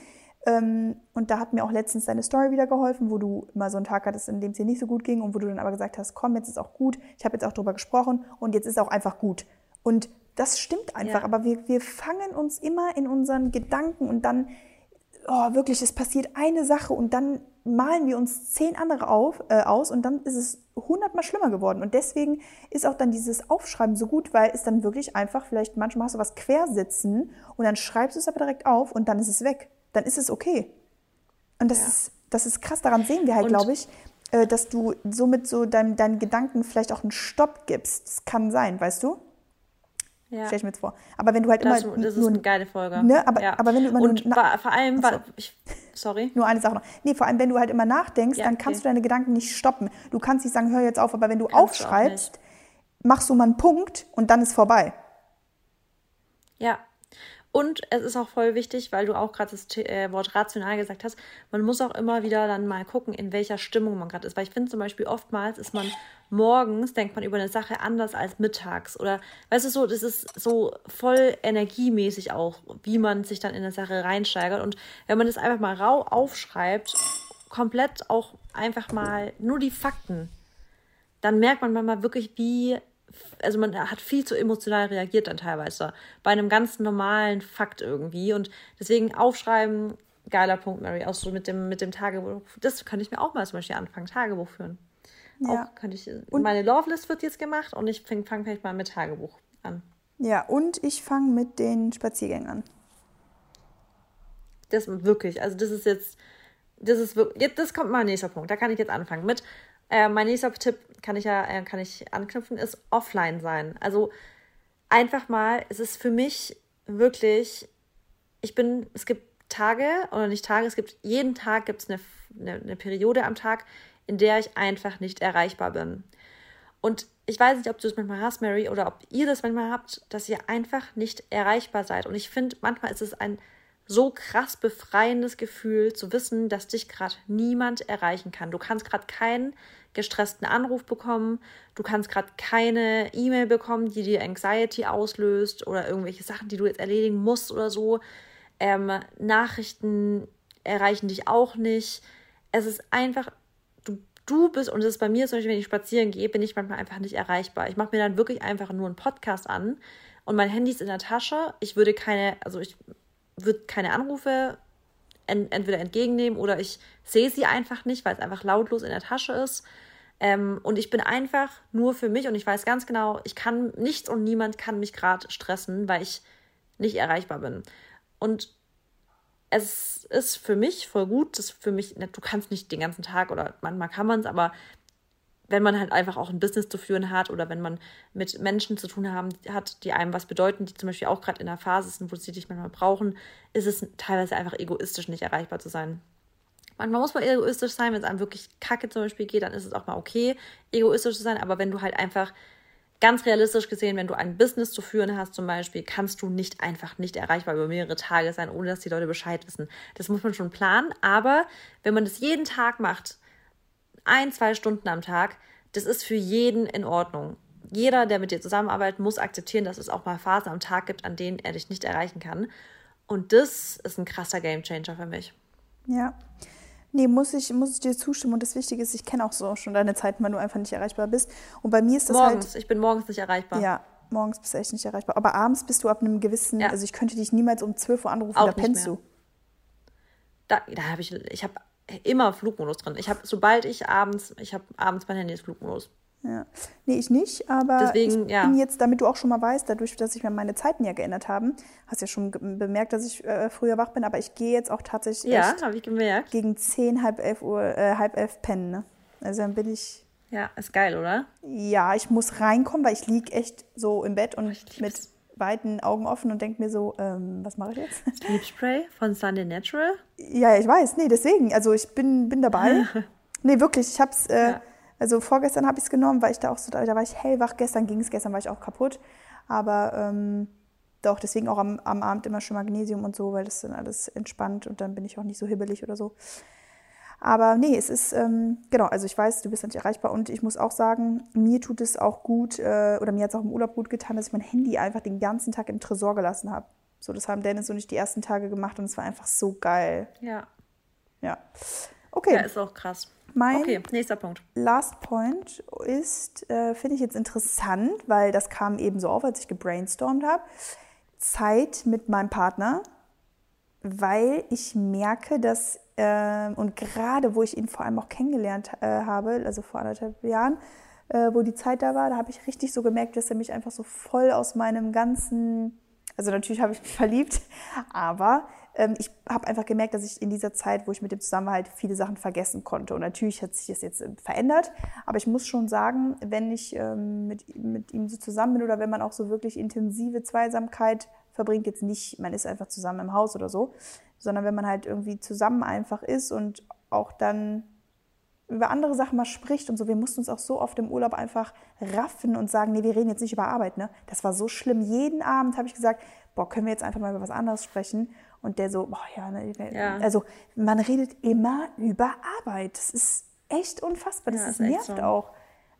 Ähm, und da hat mir auch letztens deine Story wieder geholfen, wo du mal so einen Tag hattest, in dem es dir nicht so gut ging und wo du dann aber gesagt hast, komm, jetzt ist auch gut. Ich habe jetzt auch drüber gesprochen und jetzt ist auch einfach gut. Und das stimmt einfach. Ja. Aber wir, wir fangen uns immer in unseren Gedanken und dann oh, wirklich, es passiert eine Sache und dann malen wir uns zehn andere auf, äh, aus und dann ist es hundertmal schlimmer geworden. Und deswegen ist auch dann dieses Aufschreiben so gut, weil es dann wirklich einfach, vielleicht manchmal hast du was quersitzen und dann schreibst du es aber direkt auf und dann ist es weg. Dann ist es okay. Und das, ja. ist, das ist krass, daran sehen wir halt, glaube ich, äh, dass du somit so deinem, deinen Gedanken vielleicht auch einen Stopp gibst. Das kann sein, weißt du? Ja. Stell ich mir jetzt vor. Aber wenn du halt das, immer. Das ist nur, eine geile Folge. Ne? Aber, ja. aber wenn du immer Und nur. Na, vor allem, so. ich, sorry. Nur eine Sache noch. Nee, vor allem, wenn du halt immer nachdenkst, ja, dann kannst okay. du deine Gedanken nicht stoppen. Du kannst nicht sagen, hör jetzt auf, aber wenn du kannst aufschreibst, du machst du mal einen Punkt und dann ist vorbei. Ja. Und es ist auch voll wichtig, weil du auch gerade das äh, Wort rational gesagt hast, man muss auch immer wieder dann mal gucken, in welcher Stimmung man gerade ist. Weil ich finde zum Beispiel oftmals ist man morgens, denkt man über eine Sache anders als mittags. Oder weißt du so, das ist so voll energiemäßig auch, wie man sich dann in eine Sache reinsteigert. Und wenn man das einfach mal rau aufschreibt, komplett auch einfach mal nur die Fakten, dann merkt man mal wirklich, wie also man hat viel zu emotional reagiert dann teilweise bei einem ganz normalen Fakt irgendwie und deswegen aufschreiben, geiler Punkt, Mary, auch so mit dem, mit dem Tagebuch, das könnte ich mir auch mal zum Beispiel anfangen, Tagebuch führen. Ja. Auch könnte ich, und meine Love-List wird jetzt gemacht und ich fange fang vielleicht mal mit Tagebuch an. Ja, und ich fange mit den Spaziergängen an. Das wirklich, also das ist jetzt, das ist wirklich, jetzt, das kommt mal nächster Punkt, da kann ich jetzt anfangen mit äh, mein nächster Tipp kann ich ja äh, kann ich anknüpfen, ist offline sein. Also einfach mal, es ist für mich wirklich, ich bin, es gibt Tage oder nicht Tage, es gibt jeden Tag gibt es eine, eine, eine Periode am Tag, in der ich einfach nicht erreichbar bin. Und ich weiß nicht, ob du es manchmal hast, Mary, oder ob ihr das manchmal habt, dass ihr einfach nicht erreichbar seid. Und ich finde, manchmal ist es ein so krass befreiendes Gefühl zu wissen, dass dich gerade niemand erreichen kann. Du kannst gerade keinen gestressten Anruf bekommen, du kannst gerade keine E-Mail bekommen, die dir Anxiety auslöst oder irgendwelche Sachen, die du jetzt erledigen musst oder so. Ähm, Nachrichten erreichen dich auch nicht. Es ist einfach, du, du bist, und das ist bei mir zum Beispiel, wenn ich spazieren gehe, bin ich manchmal einfach nicht erreichbar. Ich mache mir dann wirklich einfach nur einen Podcast an und mein Handy ist in der Tasche. Ich würde keine, also ich würde keine Anrufe entweder entgegennehmen oder ich sehe sie einfach nicht, weil es einfach lautlos in der Tasche ist. Ähm, und ich bin einfach nur für mich und ich weiß ganz genau, ich kann nichts und niemand kann mich gerade stressen, weil ich nicht erreichbar bin. Und es ist für mich voll gut, das für mich, du kannst nicht den ganzen Tag oder manchmal kann man es, aber wenn man halt einfach auch ein Business zu führen hat oder wenn man mit Menschen zu tun haben, hat, die einem was bedeuten, die zum Beispiel auch gerade in der Phase sind, wo sie dich manchmal brauchen, ist es teilweise einfach egoistisch, nicht erreichbar zu sein. Manchmal muss man egoistisch sein, wenn es einem wirklich kacke zum Beispiel geht, dann ist es auch mal okay, egoistisch zu sein, aber wenn du halt einfach ganz realistisch gesehen, wenn du ein Business zu führen hast zum Beispiel, kannst du nicht einfach nicht erreichbar über mehrere Tage sein, ohne dass die Leute Bescheid wissen. Das muss man schon planen, aber wenn man das jeden Tag macht, ein, zwei Stunden am Tag, das ist für jeden in Ordnung. Jeder, der mit dir zusammenarbeitet, muss akzeptieren, dass es auch mal Phasen am Tag gibt, an denen er dich nicht erreichen kann. Und das ist ein krasser Gamechanger für mich. Ja. Nee, muss ich, muss ich dir zustimmen. Und das Wichtige ist, ich kenne auch so schon deine Zeiten, weil du einfach nicht erreichbar bist. Und bei mir ist das morgens. halt. Ich bin morgens nicht erreichbar. Ja, morgens bist du echt nicht erreichbar. Aber abends bist du ab einem gewissen, ja. also ich könnte dich niemals um 12 Uhr anrufen, auch da pennst du. Da, da habe ich, ich habe immer Flugmodus drin. Ich habe, sobald ich abends, ich habe abends mein Handy ist Flugmodus. Ja. Nee, ich nicht, aber Deswegen, ich ja. bin jetzt, damit du auch schon mal weißt, dadurch, dass sich mir meine Zeiten ja geändert haben, hast ja schon bemerkt, dass ich äh, früher wach bin, aber ich gehe jetzt auch tatsächlich ja, habe ich gemerkt. gegen 10, halb elf Uhr, äh, halb elf pennen. Ne? Also dann bin ich. Ja, ist geil, oder? Ja, ich muss reinkommen, weil ich liege echt so im Bett und mit weiten Augen offen und denke mir so, ähm, was mache ich jetzt? Sleep Spray von Sunday Natural? Ja, ich weiß, nee, deswegen. Also ich bin, bin dabei. nee, wirklich, ich habe es, äh, ja. also vorgestern habe ich es genommen, weil ich da auch so, da war ich hellwach, gestern ging es, gestern war ich auch kaputt. Aber ähm, doch, deswegen auch am, am Abend immer schon Magnesium und so, weil das dann alles entspannt und dann bin ich auch nicht so hibbelig oder so. Aber nee, es ist, ähm, genau, also ich weiß, du bist nicht erreichbar und ich muss auch sagen, mir tut es auch gut, äh, oder mir hat es auch im Urlaub gut getan, dass ich mein Handy einfach den ganzen Tag im Tresor gelassen habe. So, das haben Dennis und ich die ersten Tage gemacht und es war einfach so geil. Ja. Ja. Okay. Ja, ist auch krass. Mein okay, nächster Punkt. Last Point ist, äh, finde ich jetzt interessant, weil das kam eben so auf, als ich gebrainstormt habe. Zeit mit meinem Partner, weil ich merke, dass äh, und gerade wo ich ihn vor allem auch kennengelernt äh, habe, also vor anderthalb Jahren, äh, wo die Zeit da war, da habe ich richtig so gemerkt, dass er mich einfach so voll aus meinem ganzen, also natürlich habe ich mich verliebt, aber ähm, ich habe einfach gemerkt, dass ich in dieser Zeit, wo ich mit dem zusammen halt viele Sachen vergessen konnte. Und natürlich hat sich das jetzt äh, verändert, aber ich muss schon sagen, wenn ich ähm, mit, mit ihm so zusammen bin oder wenn man auch so wirklich intensive Zweisamkeit verbringt, jetzt nicht, man ist einfach zusammen im Haus oder so, sondern wenn man halt irgendwie zusammen einfach ist und auch dann über andere Sachen mal spricht und so. Wir mussten uns auch so oft im Urlaub einfach raffen und sagen, nee, wir reden jetzt nicht über Arbeit, ne? Das war so schlimm. Jeden Abend habe ich gesagt, boah, können wir jetzt einfach mal über was anderes sprechen? Und der so, boah, ja, ne, ja. also man redet immer über Arbeit. Das ist echt unfassbar. Das, ja, das nervt so. auch.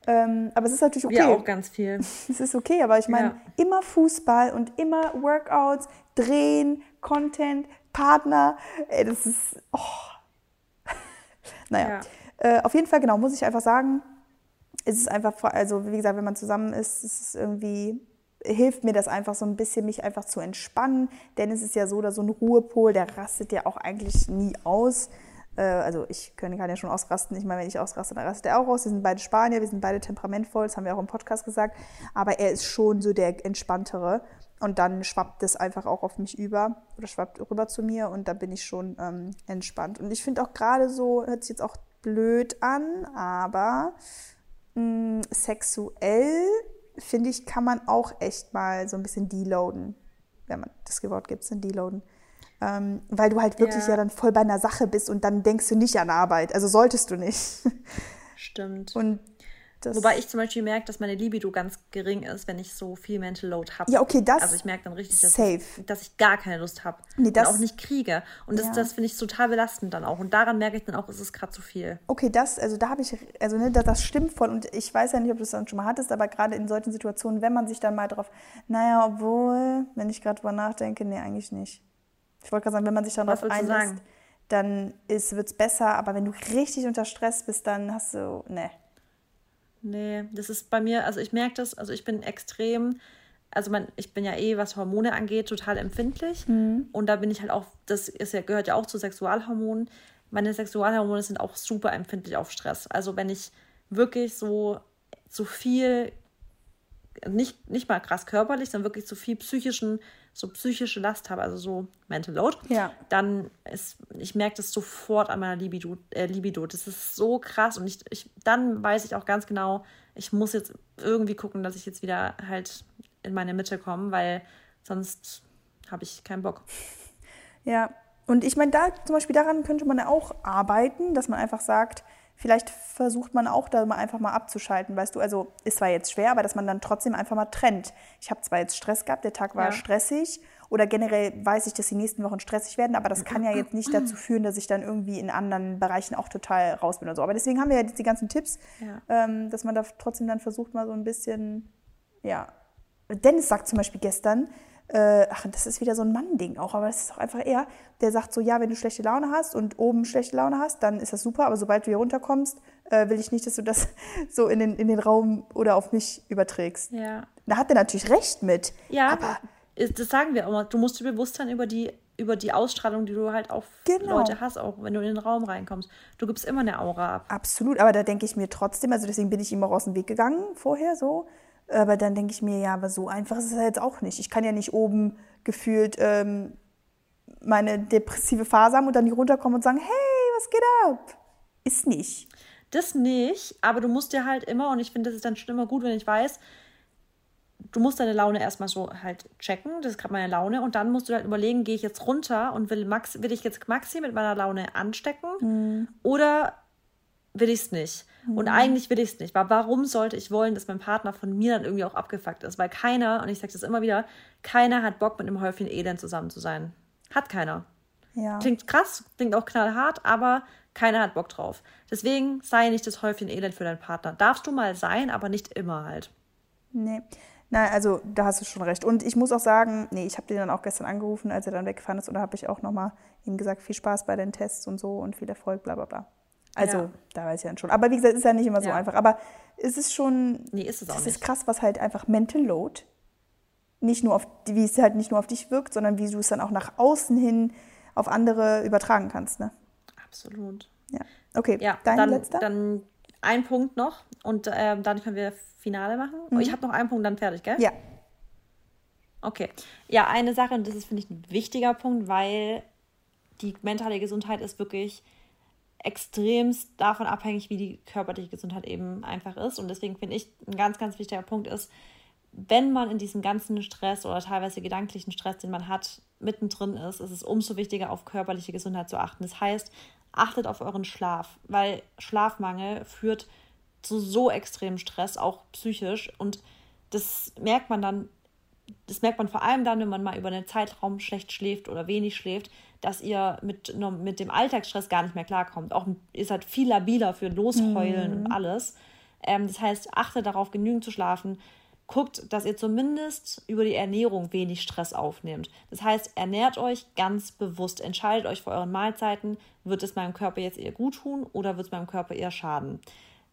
Ähm, aber es ist natürlich okay. Ja, auch ganz viel. Es ist okay, aber ich meine, ja. immer Fußball und immer Workouts, Drehen, Content, Partner. Ey, das ist, oh. naja. Ja. Äh, auf jeden Fall, genau, muss ich einfach sagen, ist es einfach, also wie gesagt, wenn man zusammen ist, ist es irgendwie, hilft mir das einfach so ein bisschen, mich einfach zu entspannen. Denn es ist ja so, dass so ein Ruhepol, der rastet ja auch eigentlich nie aus. Äh, also ich kann, ja schon ausrasten. Ich meine, wenn ich ausraste, dann rastet er auch aus. Wir sind beide Spanier, wir sind beide temperamentvoll, das haben wir auch im Podcast gesagt. Aber er ist schon so der entspanntere. Und dann schwappt es einfach auch auf mich über oder schwappt rüber zu mir und da bin ich schon ähm, entspannt. Und ich finde auch gerade so, hört sich jetzt auch blöd an, aber mh, mm, sexuell finde ich, kann man auch echt mal so ein bisschen deloaden. Wenn man das Wort gibt, dann deloaden. Ähm, weil du halt wirklich ja. ja. dann voll bei einer Sache bist und dann denkst du nicht an Arbeit. Also solltest du nicht. Stimmt. Und das Wobei ich zum Beispiel merke, dass meine Libido ganz gering ist, wenn ich so viel Mental Load habe. Ja, okay, das. Also ich merke dann richtig, dass, safe. Ich, dass ich gar keine Lust habe. Nee, und auch nicht kriege. Und das, ja. das finde ich total belastend dann auch. Und daran merke ich dann auch, es ist gerade zu viel. Okay, das, also da habe ich, also ne, das, das stimmt voll. Und ich weiß ja nicht, ob du das dann schon mal hattest, aber gerade in solchen Situationen, wenn man sich dann mal drauf, naja, obwohl, wenn ich gerade drüber nachdenke, nee, eigentlich nicht. Ich wollte gerade sagen, wenn man sich dann darauf einlässt, dann wird es besser. Aber wenn du richtig unter Stress bist, dann hast du, ne. Nee, das ist bei mir, also ich merke das, also ich bin extrem, also man, ich bin ja eh, was Hormone angeht, total empfindlich. Mhm. Und da bin ich halt auch, das ist ja, gehört ja auch zu Sexualhormonen. Meine Sexualhormone sind auch super empfindlich auf Stress. Also wenn ich wirklich so zu viel, nicht, nicht mal krass körperlich, sondern wirklich zu viel psychischen so psychische Last habe, also so Mental Load, ja. dann ist, ich merke das sofort an meiner Libido, äh, Libido. Das ist so krass und ich, ich, dann weiß ich auch ganz genau, ich muss jetzt irgendwie gucken, dass ich jetzt wieder halt in meine Mitte komme, weil sonst habe ich keinen Bock. Ja, und ich meine, da zum Beispiel daran könnte man ja auch arbeiten, dass man einfach sagt, vielleicht versucht man auch da mal einfach mal abzuschalten, weißt du, also ist zwar jetzt schwer, aber dass man dann trotzdem einfach mal trennt. Ich habe zwar jetzt Stress gehabt, der Tag war ja. stressig oder generell weiß ich, dass die nächsten Wochen stressig werden, aber das kann ja jetzt nicht dazu führen, dass ich dann irgendwie in anderen Bereichen auch total raus bin oder so. Aber deswegen haben wir ja jetzt die ganzen Tipps, ja. ähm, dass man da trotzdem dann versucht mal so ein bisschen, ja. Dennis sagt zum Beispiel gestern, äh, ach, das ist wieder so ein Mann-Ding auch, aber das ist auch einfach er, der sagt so, ja, wenn du schlechte Laune hast und oben schlechte Laune hast, dann ist das super, aber sobald du hier runterkommst, äh, will ich nicht, dass du das so in den, in den Raum oder auf mich überträgst. Ja. Da hat er natürlich recht mit. Ja, aber das sagen wir auch mal, du musst dir bewusst sein über die über die Ausstrahlung, die du halt auf genau. Leute hast, auch wenn du in den Raum reinkommst. Du gibst immer eine Aura ab. Absolut, aber da denke ich mir trotzdem, also deswegen bin ich immer aus dem Weg gegangen vorher so, aber dann denke ich mir, ja, aber so einfach ist es jetzt auch nicht. Ich kann ja nicht oben gefühlt ähm, meine depressive Phase haben und dann nicht runterkommen und sagen, hey, was geht ab? Ist nicht. Das nicht, aber du musst dir halt immer, und ich finde, das ist dann schon immer gut, wenn ich weiß, du musst deine Laune erstmal so halt checken, das ist gerade meine Laune, und dann musst du halt überlegen, gehe ich jetzt runter und will, Max, will ich jetzt Maxi mit meiner Laune anstecken mhm. oder will ich es nicht? Und mhm. eigentlich will ich es nicht. Weil warum sollte ich wollen, dass mein Partner von mir dann irgendwie auch abgefuckt ist? Weil keiner, und ich sage das immer wieder, keiner hat Bock, mit einem Häufchen Elend zusammen zu sein. Hat keiner. Ja. Klingt krass, klingt auch knallhart, aber keiner hat Bock drauf. Deswegen sei nicht das Häufchen Elend für deinen Partner. Darfst du mal sein, aber nicht immer halt. Nee. Nein, also da hast du schon recht. Und ich muss auch sagen, nee, ich habe den dann auch gestern angerufen, als er dann weggefahren ist, und da habe ich auch nochmal ihm gesagt, viel Spaß bei den Tests und so und viel Erfolg, bla bla bla. Also, ja. da weiß ich dann schon. Aber wie gesagt, ist ja nicht immer so ja. einfach. Aber es ist schon. Nee, ist es auch das nicht. ist krass, was halt einfach Mental Load nicht nur auf, wie es halt nicht nur auf dich wirkt, sondern wie du es dann auch nach außen hin auf andere übertragen kannst, ne? Absolut. Ja. Okay, ja, dein dann, letzter? Dann ein Punkt noch und äh, dann können wir Finale machen. Mhm. Ich habe noch einen Punkt, dann fertig, gell? Ja. Okay. Ja, eine Sache, und das ist, finde ich, ein wichtiger Punkt, weil die mentale Gesundheit ist wirklich extremst davon abhängig, wie die körperliche Gesundheit eben einfach ist. Und deswegen finde ich, ein ganz, ganz wichtiger Punkt ist, wenn man in diesem ganzen Stress oder teilweise gedanklichen Stress, den man hat, mittendrin ist, ist es umso wichtiger, auf körperliche Gesundheit zu achten. Das heißt, achtet auf euren Schlaf, weil Schlafmangel führt zu so extremem Stress, auch psychisch. Und das merkt man dann das merkt man vor allem dann, wenn man mal über einen Zeitraum schlecht schläft oder wenig schläft, dass ihr mit, mit dem Alltagsstress gar nicht mehr klarkommt. Auch ihr seid viel labiler für Losheulen mhm. und alles. Ähm, das heißt, achtet darauf, genügend zu schlafen. Guckt, dass ihr zumindest über die Ernährung wenig Stress aufnehmt. Das heißt, ernährt euch ganz bewusst. Entscheidet euch für euren Mahlzeiten. Wird es meinem Körper jetzt eher gut tun oder wird es meinem Körper eher schaden?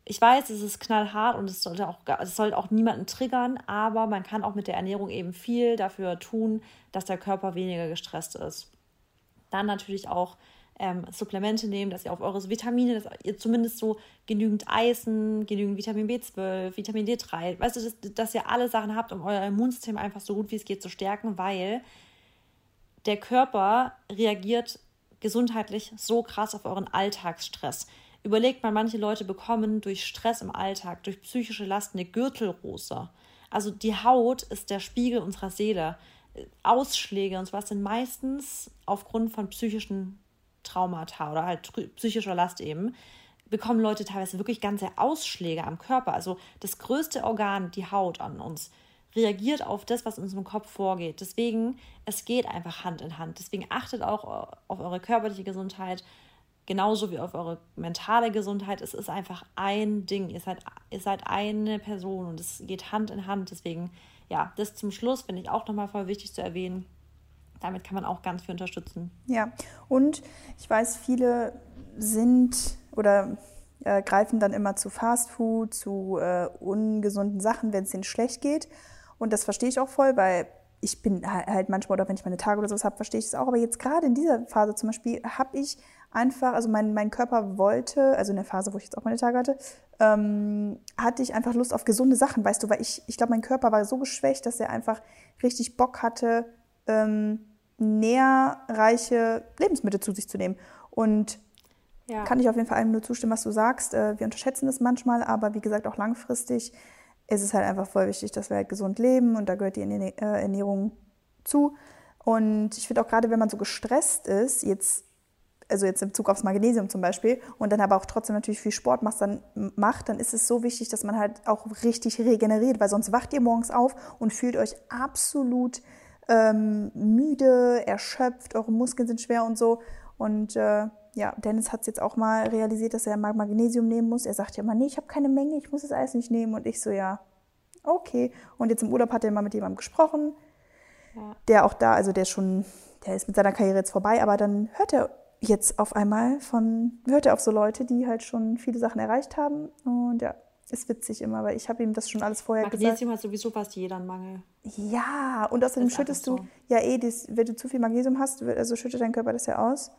ich weiß, es ist knallhart und es sollte auch, es sollte auch niemanden triggern, aber man kann auch mit der Ernährung eben viel dafür tun, dass der Körper weniger gestresst ist. Dann natürlich auch ähm, Supplemente nehmen, dass ihr auf eure Vitamine, dass ihr zumindest so genügend Eisen, genügend Vitamin B12, Vitamin D3, weißt du, dass, dass ihr alle Sachen habt, um euer Immunsystem einfach so gut wie es geht zu stärken, weil der Körper reagiert gesundheitlich so krass auf euren Alltagsstress. Überlegt mal, manche Leute bekommen durch Stress im Alltag, durch psychische Last eine Gürtelrose. Also die Haut ist der Spiegel unserer Seele. Ausschläge und sowas sind meistens aufgrund von psychischen Traumata oder halt psychischer Last eben, bekommen Leute teilweise wirklich ganze Ausschläge am Körper. Also das größte Organ, die Haut an uns, reagiert auf das, was in unserem Kopf vorgeht. Deswegen, es geht einfach Hand in Hand. Deswegen achtet auch auf eure körperliche Gesundheit, genauso wie auf eure mentale Gesundheit. Es ist einfach ein Ding. Ihr seid, ihr seid eine Person und es geht Hand in Hand. Deswegen, ja, das zum Schluss finde ich auch nochmal voll wichtig zu erwähnen. Damit kann man auch ganz viel unterstützen. Ja, und ich weiß, viele sind oder äh, greifen dann immer zu Fastfood, zu äh, ungesunden Sachen, wenn es ihnen schlecht geht. Und das verstehe ich auch voll, weil ich bin halt manchmal, oder wenn ich meine Tage oder sowas habe, verstehe ich es auch. Aber jetzt gerade in dieser Phase zum Beispiel habe ich einfach, also mein, mein Körper wollte, also in der Phase, wo ich jetzt auch meine Tage hatte, ähm, hatte ich einfach Lust auf gesunde Sachen, weißt du, weil ich, ich glaube, mein Körper war so geschwächt, dass er einfach richtig Bock hatte, ähm, nährreiche Lebensmittel zu sich zu nehmen. Und ja. kann ich auf jeden Fall allem nur zustimmen, was du sagst. Äh, wir unterschätzen das manchmal, aber wie gesagt, auch langfristig ist es halt einfach voll wichtig, dass wir halt gesund leben und da gehört die äh, Ernährung zu. Und ich finde auch gerade, wenn man so gestresst ist, jetzt also jetzt im Bezug aufs Magnesium zum Beispiel, und dann aber auch trotzdem natürlich viel Sport macht, dann, macht, dann ist es so wichtig, dass man halt auch richtig regeneriert, weil sonst wacht ihr morgens auf und fühlt euch absolut ähm, müde, erschöpft, eure Muskeln sind schwer und so. Und äh, ja, Dennis hat es jetzt auch mal realisiert, dass er mal Magnesium nehmen muss. Er sagt ja immer, nee, ich habe keine Menge, ich muss das Eis nicht nehmen. Und ich so, ja, okay. Und jetzt im Urlaub hat er mal mit jemandem gesprochen, ja. der auch da, also der schon, der ist mit seiner Karriere jetzt vorbei, aber dann hört er jetzt auf einmal von, hört er auf so Leute, die halt schon viele Sachen erreicht haben. Und ja, ist witzig immer, weil ich habe ihm das schon alles vorher Magnesium gesagt. Magnesium hat sowieso fast jeder einen Mangel. Ja, und außerdem schüttest du, so. ja eh, das, wenn du zu viel Magnesium hast, also schüttet dein Körper das ja aus.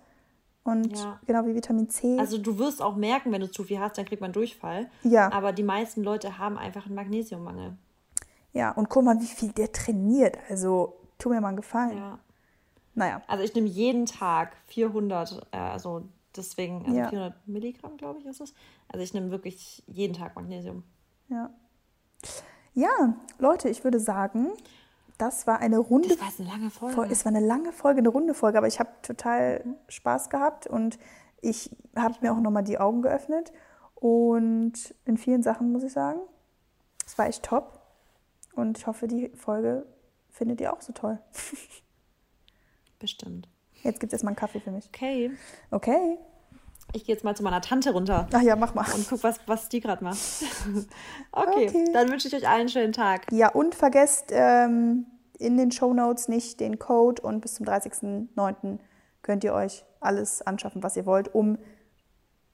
Und ja. genau wie Vitamin C. Also du wirst auch merken, wenn du zu viel hast, dann kriegt man Durchfall. Ja. Aber die meisten Leute haben einfach einen Magnesiummangel. Ja, und guck mal, wie viel der trainiert. Also tu mir mal einen Gefallen. Ja. Naja. Also ich nehme jeden Tag 400, äh, also deswegen, also ja. 400 Milligramm, glaube ich, ist es. Also ich nehme wirklich jeden Tag Magnesium. Ja. Ja, Leute, ich würde sagen, das war eine runde. Das war eine lange Folge. Es war eine lange Folge, eine runde Folge, aber ich habe total mhm. Spaß gehabt und ich habe mir auch nochmal die Augen geöffnet. Und in vielen Sachen muss ich sagen, es war echt top. Und ich hoffe, die Folge findet ihr auch so toll. Bestimmt. Jetzt gibt es erstmal einen Kaffee für mich. Okay. Okay. Ich gehe jetzt mal zu meiner Tante runter. Ach ja, mach mal. Und guck, was, was die gerade macht. okay. okay. dann wünsche ich euch allen einen schönen Tag. Ja, und vergesst ähm, in den Show Notes nicht den Code und bis zum 30.09. könnt ihr euch alles anschaffen, was ihr wollt, um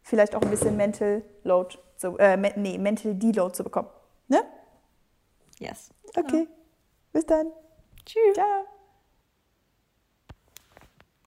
vielleicht auch ein bisschen Mental Load zu, äh, nee, Mental Deload zu bekommen. Ne? Yes. Okay. Bis dann. Tschüss. Ciao.